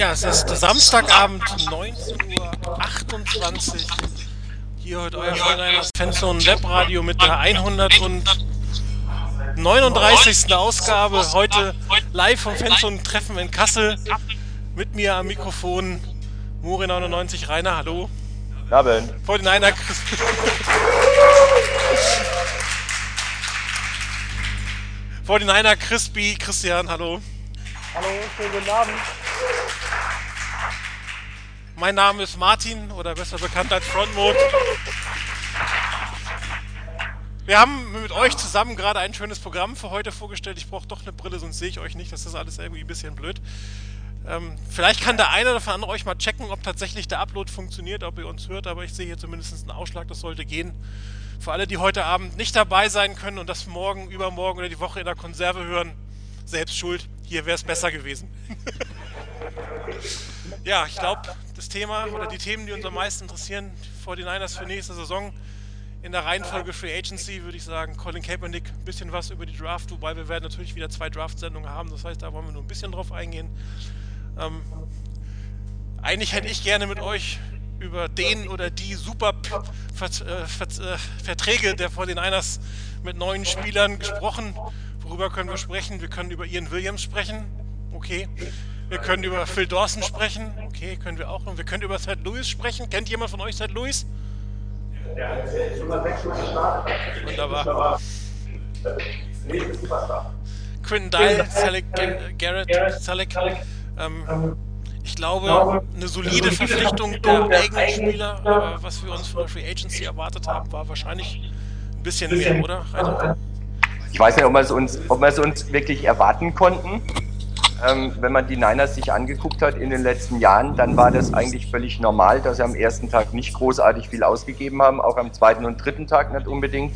Ja, es ist Samstagabend, 19.28 Uhr. Hier heute euer Frontliners Fanzone Webradio mit der 139. Ausgabe. Heute live vom Fanzone Treffen in Kassel. Mit mir am Mikrofon Muri99 Rainer, hallo. Abend. Vor den einer Vor den einer Crispy, Christian, hallo. Hallo, schönen guten Abend. Mein Name ist Martin oder besser bekannt als Frontmode. Wir haben mit euch zusammen gerade ein schönes Programm für heute vorgestellt. Ich brauche doch eine Brille, sonst sehe ich euch nicht. Das ist alles irgendwie ein bisschen blöd. Ähm, vielleicht kann der eine oder andere euch mal checken, ob tatsächlich der Upload funktioniert, ob ihr uns hört, aber ich sehe hier zumindest einen Ausschlag, das sollte gehen. Für alle, die heute Abend nicht dabei sein können und das morgen, übermorgen oder die Woche in der Konserve hören, selbst schuld. Hier wäre es besser gewesen. ja, ich glaube, das Thema oder die Themen, die uns am meisten interessieren, 49ers für nächste Saison, in der Reihenfolge Free Agency würde ich sagen, Colin Kaepernick, ein bisschen was über die Draft, wobei wir werden natürlich wieder zwei Draft-Sendungen haben, das heißt, da wollen wir nur ein bisschen drauf eingehen. Ähm, eigentlich hätte ich gerne mit euch über den oder die super Vert äh, Vert äh, Verträge der 49ers mit neuen Spielern gesprochen. Worüber können wir sprechen? Wir können über Ian Williams sprechen. Okay. Wir können über Phil Dawson sprechen. Okay, können wir auch. Und wir können über St. Louis sprechen. Kennt jemand von euch St. Louis? Ja, ist immer weg schon gestartet. Wunderbar. Quinton Dial, Salek, Garrett, Salek. Ähm, ich glaube, eine solide Verpflichtung der eigenen Spieler, aber was wir uns von der Free Agency erwartet haben, war wahrscheinlich ein bisschen mehr, oder? Ich weiß nicht, ob wir es uns, ob wir es uns wirklich erwarten konnten. Ähm, wenn man die Niners sich angeguckt hat in den letzten Jahren, dann war das eigentlich völlig normal, dass sie am ersten Tag nicht großartig viel ausgegeben haben, auch am zweiten und dritten Tag nicht unbedingt,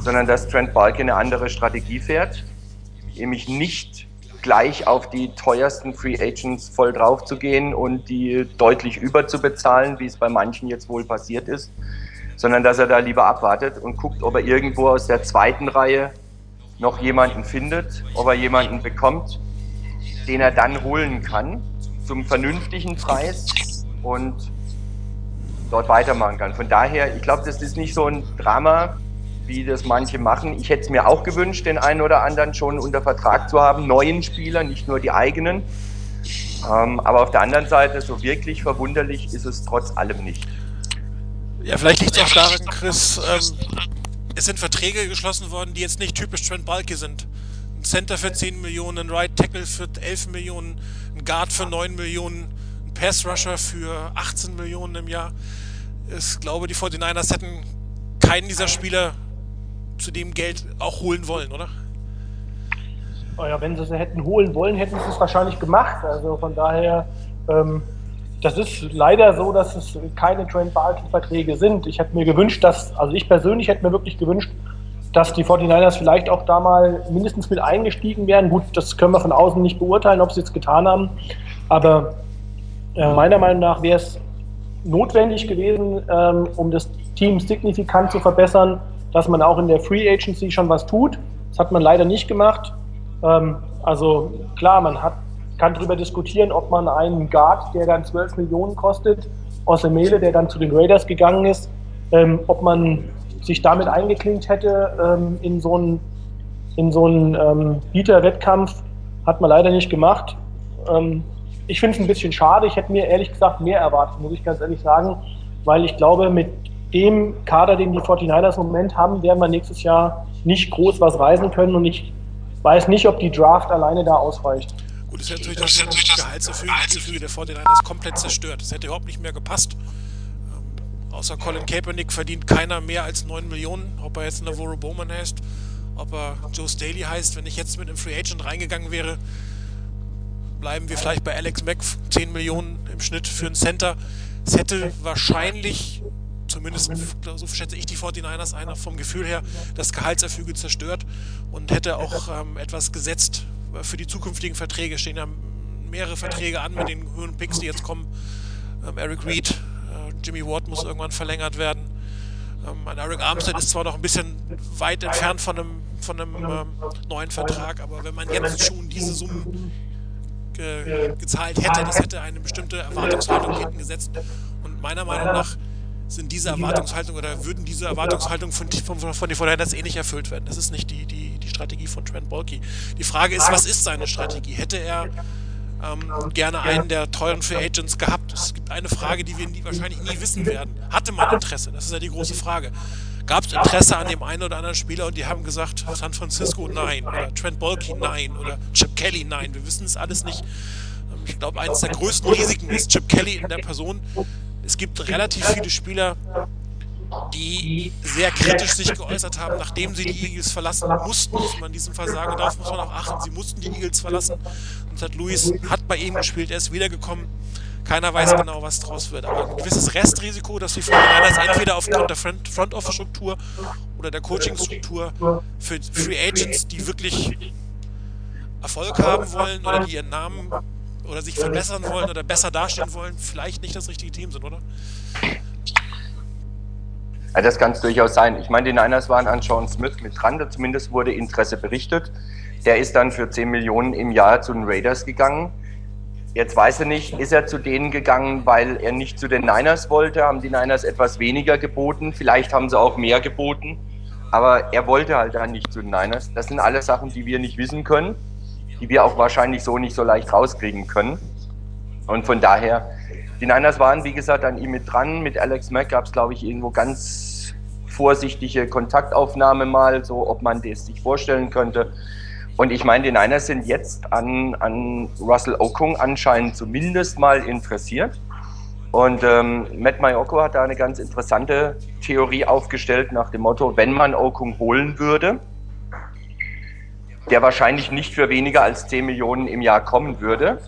sondern dass Trent Balke eine andere Strategie fährt, nämlich nicht gleich auf die teuersten Free Agents voll drauf zu gehen und die deutlich überzubezahlen, wie es bei manchen jetzt wohl passiert ist, sondern dass er da lieber abwartet und guckt, ob er irgendwo aus der zweiten Reihe noch jemanden findet, ob er jemanden bekommt, den er dann holen kann zum vernünftigen Preis und dort weitermachen kann. Von daher, ich glaube, das ist nicht so ein Drama, wie das manche machen. Ich hätte es mir auch gewünscht, den einen oder anderen schon unter Vertrag zu haben, neuen Spieler, nicht nur die eigenen. Ähm, aber auf der anderen Seite, so wirklich verwunderlich ist es trotz allem nicht. Ja, vielleicht liegt es auch daran, Chris, ähm, es sind Verträge geschlossen worden, die jetzt nicht typisch Trent Balke sind. Center für 10 Millionen, ein Right Tackle für 11 Millionen, ein Guard für 9 Millionen, ein Pass Rusher für 18 Millionen im Jahr. Ich glaube, die 49ers hätten keinen dieser Spieler zu dem Geld auch holen wollen, oder? Naja, wenn sie es hätten holen wollen, hätten sie es wahrscheinlich gemacht. Also von daher, ähm, das ist leider so, dass es keine Trent Barton-Verträge sind. Ich hätte mir gewünscht, dass, also ich persönlich hätte mir wirklich gewünscht, dass die 49ers vielleicht auch da mal mindestens mit eingestiegen wären. Gut, das können wir von außen nicht beurteilen, ob sie es getan haben. Aber äh, meiner Meinung nach wäre es notwendig gewesen, ähm, um das Team signifikant zu verbessern, dass man auch in der Free Agency schon was tut. Das hat man leider nicht gemacht. Ähm, also klar, man hat kann darüber diskutieren, ob man einen Guard, der dann 12 Millionen kostet, aus der Mele, der dann zu den Raiders gegangen ist, ähm, ob man sich damit eingeklinkt hätte ähm, in so einen, in so einen ähm, Bieterwettkampf, hat man leider nicht gemacht. Ähm, ich finde es ein bisschen schade. Ich hätte mir ehrlich gesagt mehr erwartet, muss ich ganz ehrlich sagen, weil ich glaube, mit dem Kader, den die 49ers im Moment haben, werden wir nächstes Jahr nicht groß was reisen können und ich weiß nicht, ob die Draft alleine da ausreicht. Gut, es hätte natürlich das, das Gehaltsgefüge der 49ers komplett zerstört. Es hätte überhaupt nicht mehr gepasst. Außer Colin Kaepernick verdient keiner mehr als 9 Millionen. Ob er jetzt Navarro Bowman heißt, ob er Joe Staley heißt. Wenn ich jetzt mit einem Free Agent reingegangen wäre, bleiben wir vielleicht bei Alex Mack 10 Millionen im Schnitt für einen Center. Es hätte wahrscheinlich, zumindest so schätze ich die 49ers einer vom Gefühl her, das Gehaltserfüge zerstört und hätte auch ähm, etwas gesetzt, für die zukünftigen Verträge stehen ja mehrere Verträge an mit den höheren Picks, die jetzt kommen. Ähm, Eric Reed, Jimmy Ward muss irgendwann verlängert werden. Ähm, Eric Armstead ist zwar noch ein bisschen weit entfernt von einem, von einem ähm, neuen Vertrag, aber wenn man jetzt schon diese Summen ge gezahlt hätte. Das hätte eine bestimmte Erwartungshaltung hinten gesetzt. Und meiner Meinung nach sind diese Erwartungshaltung oder würden diese Erwartungshaltung von, von, von den eh nicht erfüllt werden. Das ist nicht die, die, die Strategie von Trent Balky. Die Frage ist, was ist seine Strategie? Hätte er ähm, gerne einen der teuren Free Agents gehabt? Es gibt eine Frage, die wir nie, wahrscheinlich nie wissen werden. Hatte man Interesse? Das ist ja die große Frage. Gab es Interesse an dem einen oder anderen Spieler und die haben gesagt, San Francisco nein, oder Trent Balky nein, oder Chip Kelly nein. Wir wissen es alles nicht. Ähm, ich glaube, eines der größten Risiken ist Chip Kelly in der Person, es gibt relativ viele Spieler, die sehr kritisch sich geäußert haben, nachdem sie die Eagles verlassen mussten. Muss man in diesem Fall sagen, darauf muss man auch achten. Sie mussten die Eagles verlassen. Und St. Louis hat bei ihnen gespielt, er ist wiedergekommen. Keiner weiß genau, was draus wird. Aber ein gewisses Restrisiko, dass die 49ers entweder aufgrund der Front-Office-Struktur oder der Coaching-Struktur für Free Agents, die wirklich Erfolg haben wollen oder die ihren Namen oder sich verbessern wollen oder besser dastehen wollen, vielleicht nicht das richtige Team sind, oder? Ja, das kann es durchaus sein. Ich meine, die Niners waren an Sean Smith mit dran, zumindest wurde Interesse berichtet. Der ist dann für 10 Millionen im Jahr zu den Raiders gegangen. Jetzt weiß er nicht, ist er zu denen gegangen, weil er nicht zu den Niners wollte, haben die Niners etwas weniger geboten, vielleicht haben sie auch mehr geboten, aber er wollte halt dann nicht zu den Niners. Das sind alles Sachen, die wir nicht wissen können die wir auch wahrscheinlich so nicht so leicht rauskriegen können. Und von daher, die Niners waren, wie gesagt, an ihm mit dran. Mit Alex Mack gab es, glaube ich, irgendwo ganz vorsichtige Kontaktaufnahme mal, so ob man das sich vorstellen könnte. Und ich meine, die Niners sind jetzt an, an Russell Okung anscheinend zumindest mal interessiert. Und ähm, Matt Mayoko hat da eine ganz interessante Theorie aufgestellt nach dem Motto, wenn man Okung holen würde, der wahrscheinlich nicht für weniger als 10 Millionen im Jahr kommen würde,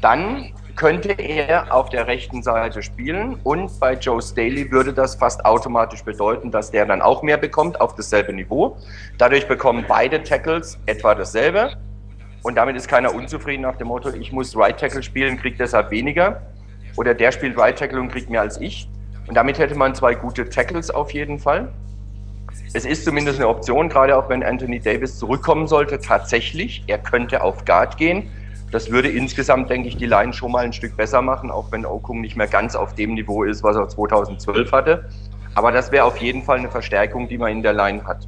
dann könnte er auf der rechten Seite spielen und bei Joe Staley würde das fast automatisch bedeuten, dass der dann auch mehr bekommt auf dasselbe Niveau. Dadurch bekommen beide Tackles etwa dasselbe und damit ist keiner unzufrieden nach dem Motto, ich muss Right Tackle spielen, kriegt deshalb weniger oder der spielt Right Tackle und kriegt mehr als ich. Und damit hätte man zwei gute Tackles auf jeden Fall es ist zumindest eine Option, gerade auch wenn Anthony Davis zurückkommen sollte, tatsächlich. Er könnte auf Guard gehen. Das würde insgesamt, denke ich, die Line schon mal ein Stück besser machen, auch wenn Okung nicht mehr ganz auf dem Niveau ist, was er 2012 hatte. Aber das wäre auf jeden Fall eine Verstärkung, die man in der Line hat.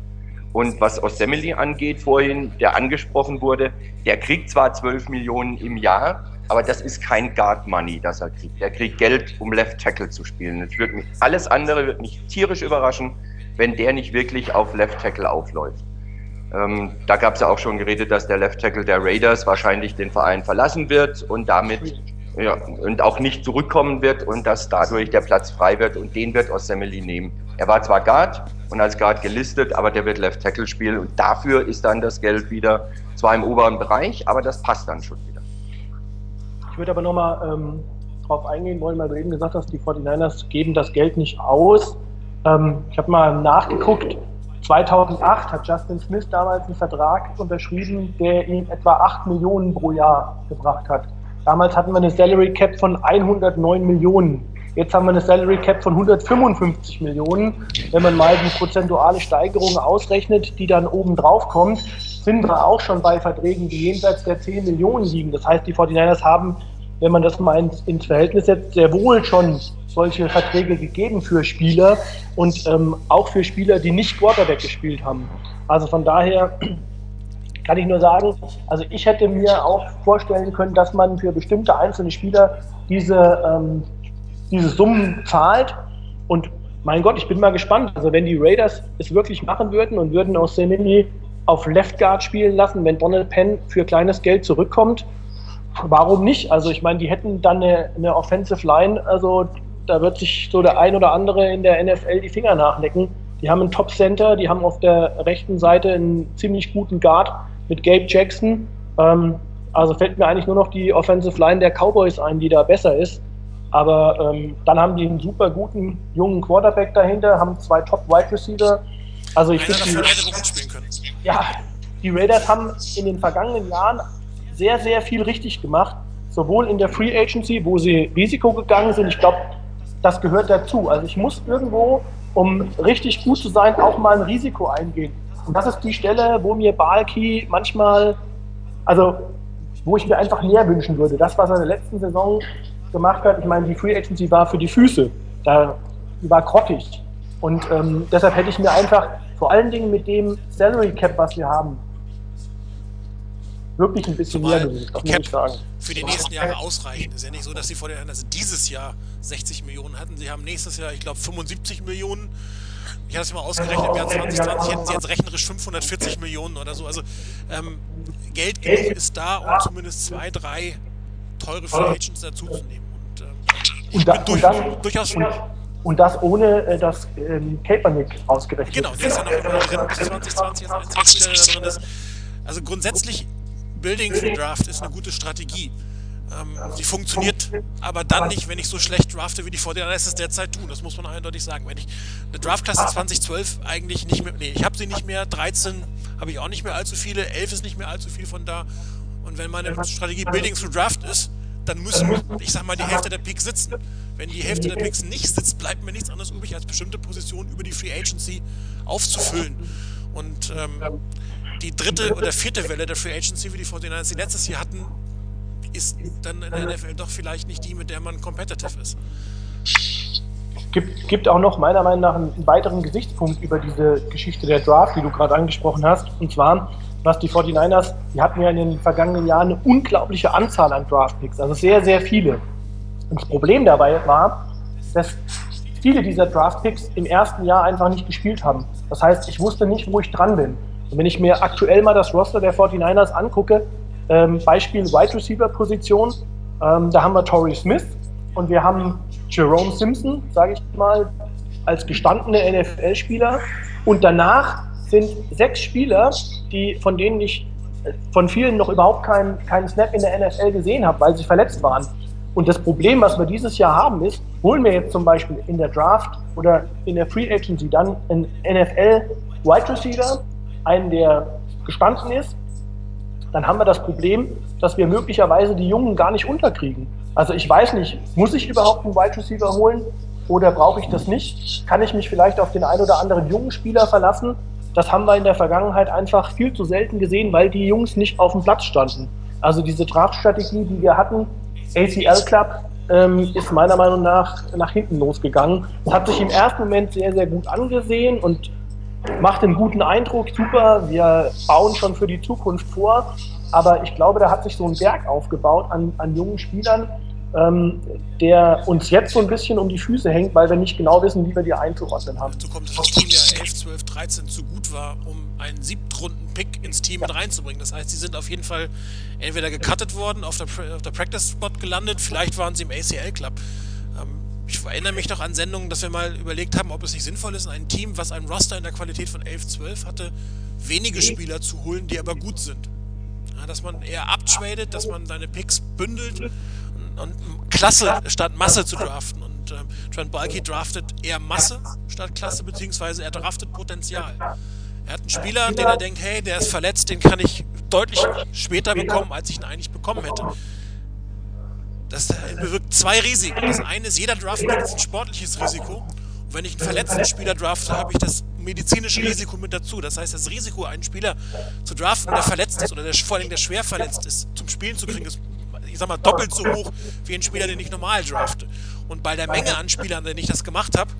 Und was Osemeli angeht, vorhin, der angesprochen wurde, der kriegt zwar 12 Millionen im Jahr, aber das ist kein Guard Money, das er kriegt. Der kriegt Geld, um Left Tackle zu spielen. Das wird mich, alles andere wird mich tierisch überraschen wenn der nicht wirklich auf Left Tackle aufläuft. Ähm, da gab es ja auch schon geredet, dass der Left Tackle der Raiders wahrscheinlich den Verein verlassen wird und damit ja, und auch nicht zurückkommen wird und dass dadurch der Platz frei wird und den wird Osemeli nehmen. Er war zwar Guard und als Guard gelistet, aber der wird Left Tackle spielen und dafür ist dann das Geld wieder zwar im oberen Bereich, aber das passt dann schon wieder. Ich würde aber nochmal ähm, darauf eingehen wollen, weil du eben gesagt hast, die 49ers geben das Geld nicht aus. Ähm, ich habe mal nachgeguckt. 2008 hat Justin Smith damals einen Vertrag unterschrieben, der ihm etwa 8 Millionen pro Jahr gebracht hat. Damals hatten wir eine Salary Cap von 109 Millionen. Jetzt haben wir eine Salary Cap von 155 Millionen. Wenn man mal die prozentuale Steigerung ausrechnet, die dann oben drauf kommt, sind wir auch schon bei Verträgen, die jenseits der 10 Millionen liegen. Das heißt, die 49ers haben, wenn man das mal ins, ins Verhältnis setzt, sehr wohl schon solche Verträge gegeben für Spieler und ähm, auch für Spieler, die nicht Quarterback gespielt haben. Also von daher kann ich nur sagen, also ich hätte mir auch vorstellen können, dass man für bestimmte einzelne Spieler diese, ähm, diese Summen zahlt. Und mein Gott, ich bin mal gespannt. Also wenn die Raiders es wirklich machen würden und würden aus Semini auf Left Guard spielen lassen, wenn Donald Penn für kleines Geld zurückkommt, warum nicht? Also ich meine, die hätten dann eine, eine Offensive Line, also da wird sich so der ein oder andere in der NFL die Finger nachlecken. Die haben einen Top-Center, die haben auf der rechten Seite einen ziemlich guten Guard mit Gabe Jackson. Ähm, also fällt mir eigentlich nur noch die Offensive Line der Cowboys ein, die da besser ist. Aber ähm, dann haben die einen super guten jungen Quarterback dahinter, haben zwei Top-Wide Receiver. Also ich finde, ja, die Raiders haben in den vergangenen Jahren sehr, sehr viel richtig gemacht. Sowohl in der Free Agency, wo sie Risiko gegangen sind. Ich glaube, das gehört dazu. Also ich muss irgendwo, um richtig gut zu sein, auch mal ein Risiko eingehen. Und das ist die Stelle, wo mir Balki manchmal, also wo ich mir einfach mehr wünschen würde. Das, was er in der letzten Saison gemacht hat, ich meine, die Free Agency war für die Füße, da die war grottig. Und ähm, deshalb hätte ich mir einfach vor allen Dingen mit dem Salary Cap, was wir haben, wirklich ein bisschen Zumal mehr das ich sagen. für die nächsten Jahre ausreichen. Es ist ja nicht so, dass die vor den also dieses Jahr 60 Millionen hatten. Sie haben nächstes Jahr, ich glaube, 75 Millionen. Ich habe es mal ausgerechnet, im Jahr 2020 hätten sie jetzt rechnerisch 540 Millionen oder so. Also ähm, Geld genug ist da, um zumindest zwei, drei teure Free Agents dazuzunehmen. Und ähm, ich Und, da, bin durch, das, durchaus und, und das ohne äh, dass ähm, Kaepernick ausgerechnet Genau, der ist ja noch immer drin bis 2020 als einziger Spieler, der drin ist. Also grundsätzlich, Building für Draft ist eine gute Strategie. Ähm, sie funktioniert aber dann nicht, wenn ich so schlecht drafte, wie die 49ers es derzeit tun. Das muss man eindeutig sagen. Wenn ich eine Draftklasse 2012 eigentlich nicht mehr, nee, ich habe sie nicht mehr, 13 habe ich auch nicht mehr allzu viele, 11 ist nicht mehr allzu viel von da. Und wenn meine Strategie Building through Draft ist, dann müssen, ich sag mal, die Hälfte der Picks sitzen. Wenn die Hälfte der Picks nicht sitzt, bleibt mir nichts anderes übrig, als bestimmte Positionen über die Free Agency aufzufüllen. Und ähm, die dritte oder vierte Welle der Free Agency, wie die 49ers die letztes Jahr hatten, ist dann in der NFL doch vielleicht nicht die, mit der man competitive ist. gibt, gibt auch noch meiner Meinung nach einen weiteren Gesichtspunkt über diese Geschichte der Draft, die du gerade angesprochen hast. Und zwar, was die 49ers, die hatten ja in den vergangenen Jahren eine unglaubliche Anzahl an Draft-Picks, also sehr, sehr viele. Und das Problem dabei war, dass viele dieser Draft-Picks im ersten Jahr einfach nicht gespielt haben. Das heißt, ich wusste nicht, wo ich dran bin. Und wenn ich mir aktuell mal das Roster der 49ers angucke, ähm, Beispiel Wide Receiver Position, ähm, da haben wir Torrey Smith und wir haben Jerome Simpson, sage ich mal, als gestandene NFL-Spieler. Und danach sind sechs Spieler, die, von denen ich äh, von vielen noch überhaupt keinen, keinen Snap in der NFL gesehen habe, weil sie verletzt waren. Und das Problem, was wir dieses Jahr haben, ist, holen wir jetzt zum Beispiel in der Draft oder in der Free Agency dann einen NFL Wide Receiver, einen, der gestanden ist, dann haben wir das Problem, dass wir möglicherweise die Jungen gar nicht unterkriegen. Also ich weiß nicht, muss ich überhaupt einen Wide Receiver holen oder brauche ich das nicht? Kann ich mich vielleicht auf den einen oder anderen jungen Spieler verlassen? Das haben wir in der Vergangenheit einfach viel zu selten gesehen, weil die Jungs nicht auf dem Platz standen. Also diese Draftstrategie, die wir hatten, ACL Club, ähm, ist meiner Meinung nach nach hinten losgegangen. Es hat sich im ersten Moment sehr, sehr gut angesehen und macht einen guten Eindruck, super. Wir bauen schon für die Zukunft vor. Aber ich glaube, da hat sich so ein Berg aufgebaut an, an jungen Spielern, ähm, der uns jetzt so ein bisschen um die Füße hängt, weil wir nicht genau wissen, wie wir die einzuordnen haben. Dazu kommt, dass das Team ja 11, 12, 13 zu gut war, um einen Siebtrunden-Pick ins Team mit reinzubringen. Das heißt, sie sind auf jeden Fall entweder gecuttet worden, auf der, auf der Practice-Spot gelandet, vielleicht waren sie im ACL-Club. Ähm, ich erinnere mich noch an Sendungen, dass wir mal überlegt haben, ob es nicht sinnvoll ist, ein Team, was ein Roster in der Qualität von 11, 12 hatte, wenige Spieler zu holen, die aber gut sind. Ja, dass man eher abtradet, dass man seine Picks bündelt und, Klasse statt Masse zu draften. Und ähm, Trent Balky draftet eher Masse statt Klasse, beziehungsweise er draftet Potenzial. Er hat einen Spieler, den er denkt, hey, der ist verletzt, den kann ich deutlich später bekommen, als ich ihn eigentlich bekommen hätte. Das bewirkt zwei Risiken. Das eine ist, jeder Draft ist ein sportliches Risiko. Und wenn ich einen verletzten Spieler drafte, habe ich das medizinische Risiko mit dazu. Das heißt, das Risiko, einen Spieler zu draften, der verletzt ist oder der, vor allem der schwer verletzt ist, zum Spielen zu kriegen, ist, ich sag mal, doppelt so hoch wie ein Spieler, den ich normal drafte. Und bei der Menge an Spielern, denen ich das gemacht habe,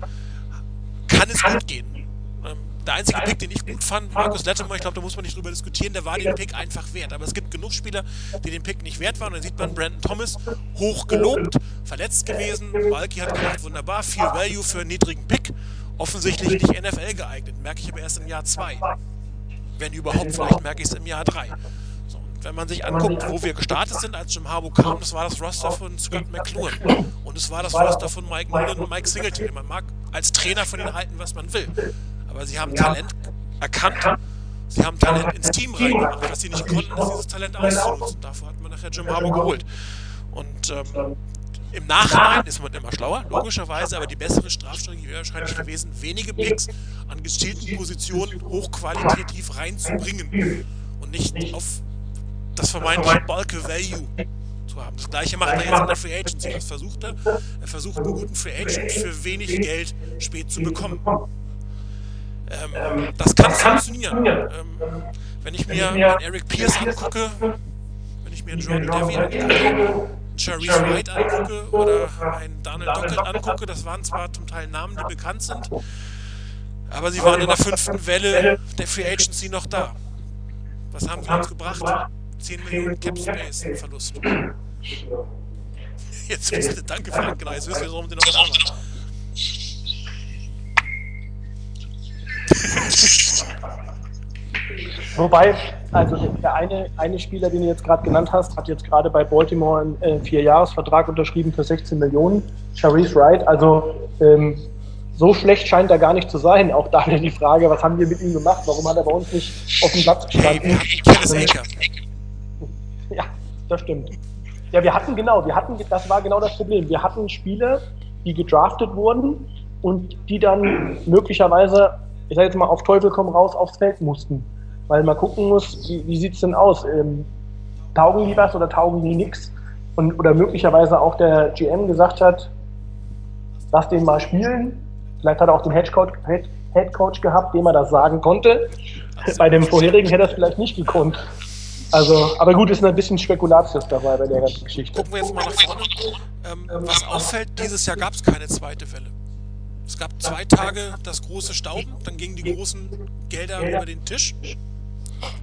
kann es gut gehen. Ähm, der einzige Pick, den ich gut fand, Markus Letterman, ich glaube, da muss man nicht drüber diskutieren, der war den Pick einfach wert. Aber es gibt genug Spieler, die den Pick nicht wert waren. Und dann sieht man Brandon Thomas hoch gelobt, verletzt gewesen. Balki hat gedacht, wunderbar, viel Value für einen niedrigen Pick. Offensichtlich nicht NFL geeignet. Merke ich aber erst im Jahr 2. Wenn überhaupt, vielleicht merke ich es im Jahr 3. Wenn man sich anguckt, wo wir gestartet sind, als Jim Harbaugh kam, das war das Roster von Scott McClure. Und es war das Roster von Mike Mullen und Mike Singleton. Man mag als Trainer von ihnen halten, was man will. Aber sie haben Talent erkannt. Sie haben Talent ins Team reingemacht. Was sie nicht konnten, ist dieses Talent auszunutzen. Dafür hat man nachher Jim Harbaugh geholt. Und ähm, im Nachhinein ist man immer schlauer, logischerweise, aber die bessere Strafstrategie wäre wahrscheinlich gewesen, wenige Picks an gezielten Positionen hochqualitativ reinzubringen und nicht auf das vermeintliche Bulk Value zu haben. Das gleiche macht er jetzt in der Free Agency. Das versucht er. Er versucht einen guten Free Agent für wenig Geld spät zu bekommen. Ähm, das kann funktionieren. Ähm, wenn ich mir Eric Pierce angucke, wenn ich mir Jordan Devy angucke, Sharice Wright angucke oder einen Daniel Dockett angucke, das waren zwar zum Teil Namen, die bekannt sind, aber sie waren in der fünften Welle der Free Agency noch da. Was haben sie uns gebracht? 10 Millionen Cap Space Verlust. Jetzt wisst ihr, danke Frank, genau, jetzt wisst ihr, warum den noch sagen. Wobei, also der eine, eine Spieler, den du jetzt gerade genannt hast, hat jetzt gerade bei Baltimore einen äh, Vierjahresvertrag unterschrieben für 16 Millionen. Charisse Wright, also ähm, so schlecht scheint er gar nicht zu sein. Auch da die Frage, was haben wir mit ihm gemacht? Warum hat er bei uns nicht auf dem Platz gestanden? Ja, das stimmt. Ja, wir hatten genau, wir hatten, das war genau das Problem. Wir hatten Spieler, die gedraftet wurden und die dann möglicherweise, ich sage jetzt mal, auf Teufel komm raus aufs Feld mussten. Weil man gucken muss, wie, wie sieht es denn aus? Ähm, taugen die was oder taugen die nichts? Und, oder möglicherweise auch der GM gesagt hat, lass den mal spielen. Vielleicht hat er auch den Headcoach, Head, Headcoach gehabt, dem er das sagen konnte. Bei dem vorherigen hätte er es vielleicht nicht gekonnt. Also, aber gut, ist ein bisschen Spekulatius dabei bei der ganzen Geschichte. Gucken wir jetzt mal nach vorne. Ähm, was auffällt, dieses Jahr gab es keine zweite Welle. Es gab zwei Tage das große Stauben, dann gingen die großen Gelder über den Tisch.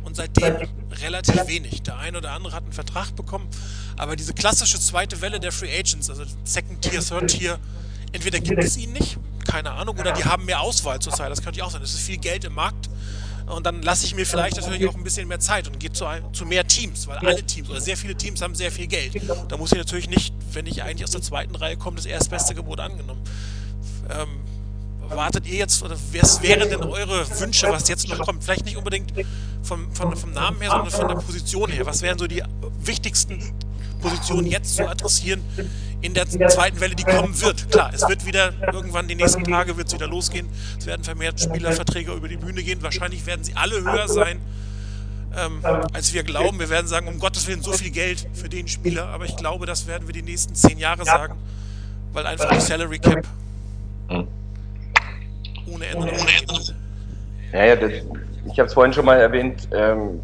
Und seitdem relativ wenig. Der eine oder andere hat einen Vertrag bekommen, aber diese klassische zweite Welle der Free Agents, also Second Tier, Third Tier, entweder gibt es ihn nicht, keine Ahnung, oder die haben mehr Auswahl zurzeit. Das könnte ich auch sein. Es ist viel Geld im Markt und dann lasse ich mir vielleicht natürlich auch ein bisschen mehr Zeit und gehe zu, zu mehr Teams, weil alle Teams oder sehr viele Teams haben sehr viel Geld. Da muss ich natürlich nicht, wenn ich eigentlich aus der zweiten Reihe komme, das erstbeste Gebot angenommen. Ähm, wartet ihr jetzt, oder was wären denn eure Wünsche, was jetzt noch kommt? Vielleicht nicht unbedingt vom, vom, vom Namen her, sondern von der Position her. Was wären so die wichtigsten Positionen jetzt zu adressieren in der zweiten Welle, die kommen wird? Klar, es wird wieder irgendwann die nächsten Tage wird es wieder losgehen. Es werden vermehrt Spielerverträge über die Bühne gehen. Wahrscheinlich werden sie alle höher sein. Ähm, als wir glauben. Wir werden sagen, um Gottes Willen, so viel Geld für den Spieler, aber ich glaube, das werden wir die nächsten zehn Jahre sagen, weil einfach die Salary Cap ohne Ende, ohne Ende. Naja, das, ich habe es vorhin schon mal erwähnt, ähm,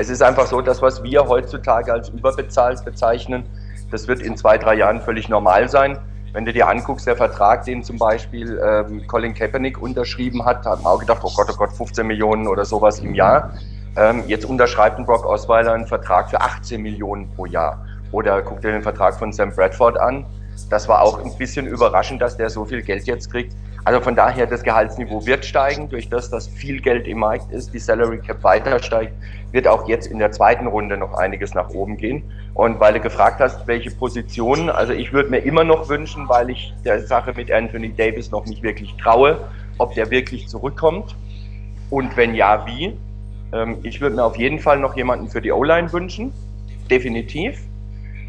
es ist einfach so, dass was wir heutzutage als überbezahlt bezeichnen, das wird in zwei, drei Jahren völlig normal sein. Wenn du dir anguckst, der Vertrag, den zum Beispiel ähm, Colin Kaepernick unterschrieben hat, man auch gedacht, oh Gott, oh Gott, 15 Millionen oder sowas im Jahr. Ähm, jetzt unterschreibt ein Brock Osweiler einen Vertrag für 18 Millionen pro Jahr. Oder guck dir den Vertrag von Sam Bradford an. Das war auch ein bisschen überraschend, dass der so viel Geld jetzt kriegt. Also von daher, das Gehaltsniveau wird steigen, durch das, dass viel Geld im Markt ist, die Salary Cap weiter steigt, wird auch jetzt in der zweiten Runde noch einiges nach oben gehen. Und weil du gefragt hast, welche Positionen, also ich würde mir immer noch wünschen, weil ich der Sache mit Anthony Davis noch nicht wirklich traue, ob der wirklich zurückkommt und wenn ja, wie. Ähm, ich würde mir auf jeden Fall noch jemanden für die O-Line wünschen, definitiv.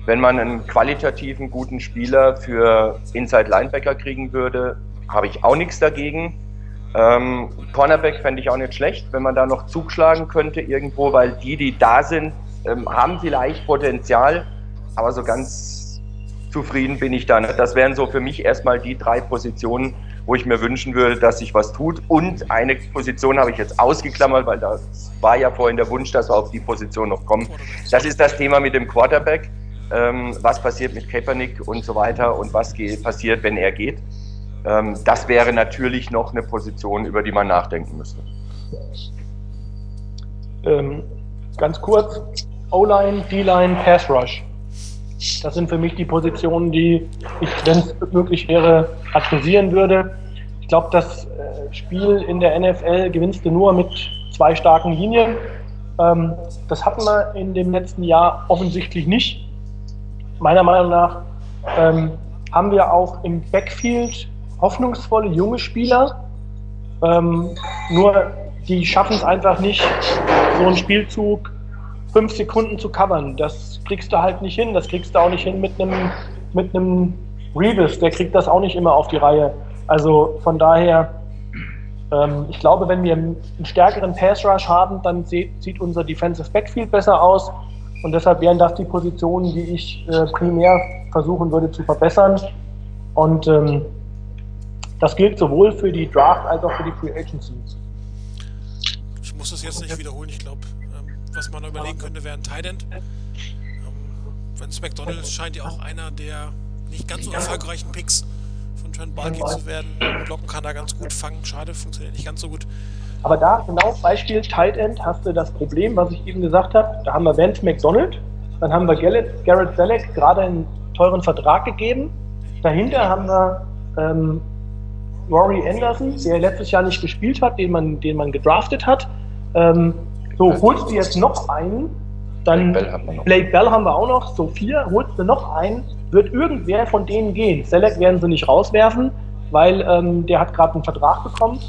Wenn man einen qualitativen guten Spieler für Inside Linebacker kriegen würde, habe ich auch nichts dagegen. Ähm, Cornerback fände ich auch nicht schlecht, wenn man da noch Zug schlagen könnte irgendwo, weil die, die da sind, ähm, haben vielleicht Potenzial, aber so ganz zufrieden bin ich da nicht. Das wären so für mich erstmal die drei Positionen, wo ich mir wünschen würde, dass sich was tut. Und eine Position habe ich jetzt ausgeklammert, weil das war ja vorhin der Wunsch, dass wir auf die Position noch kommen. Das ist das Thema mit dem Quarterback. Ähm, was passiert mit Kaepernick und so weiter und was passiert, wenn er geht. Ähm, das wäre natürlich noch eine Position, über die man nachdenken müsste. Ähm, ganz kurz, O-Line, D-Line, Pass Rush. Das sind für mich die Positionen, die ich, wenn es möglich wäre, adressieren würde. Ich glaube, das äh, Spiel in der NFL gewinnst du nur mit zwei starken Linien. Ähm, das hatten wir in dem letzten Jahr offensichtlich nicht. Meiner Meinung nach ähm, haben wir auch im Backfield hoffnungsvolle junge Spieler. Ähm, nur die schaffen es einfach nicht, so einen Spielzug fünf Sekunden zu covern. Das kriegst du halt nicht hin. Das kriegst du auch nicht hin mit einem mit einem Revis. Der kriegt das auch nicht immer auf die Reihe. Also von daher, ähm, ich glaube, wenn wir einen stärkeren Pass Rush haben, dann sieht, unser Defensive Backfield besser aus. Und deshalb wären das die Positionen, die ich äh, primär versuchen würde zu verbessern. Und ähm, das gilt sowohl für die Draft als auch für die Free Agencies. Ich muss das jetzt nicht wiederholen. Ich glaube, ähm, was man überlegen könnte, wäre ein Tight End. Vince McDonald scheint ja auch einer der nicht ganz so erfolgreichen Picks von Trent Balky zu werden. Blocken kann er ganz gut fangen. Schade, funktioniert nicht ganz so gut. Aber da, genau Beispiel Tight End, hast du das Problem, was ich eben gesagt habe. Da haben wir Vance McDonald, dann haben wir Garrett, Garrett Selleck gerade einen teuren Vertrag gegeben. Dahinter haben wir ähm, Rory Anderson, der letztes Jahr nicht gespielt hat, den man, den man gedraftet hat. Ähm, so, holst du jetzt noch einen, dann Blake Bell, haben wir noch. Blake Bell haben wir auch noch, so vier, holst du noch einen, wird irgendwer von denen gehen. Select werden sie nicht rauswerfen, weil ähm, der hat gerade einen Vertrag bekommen.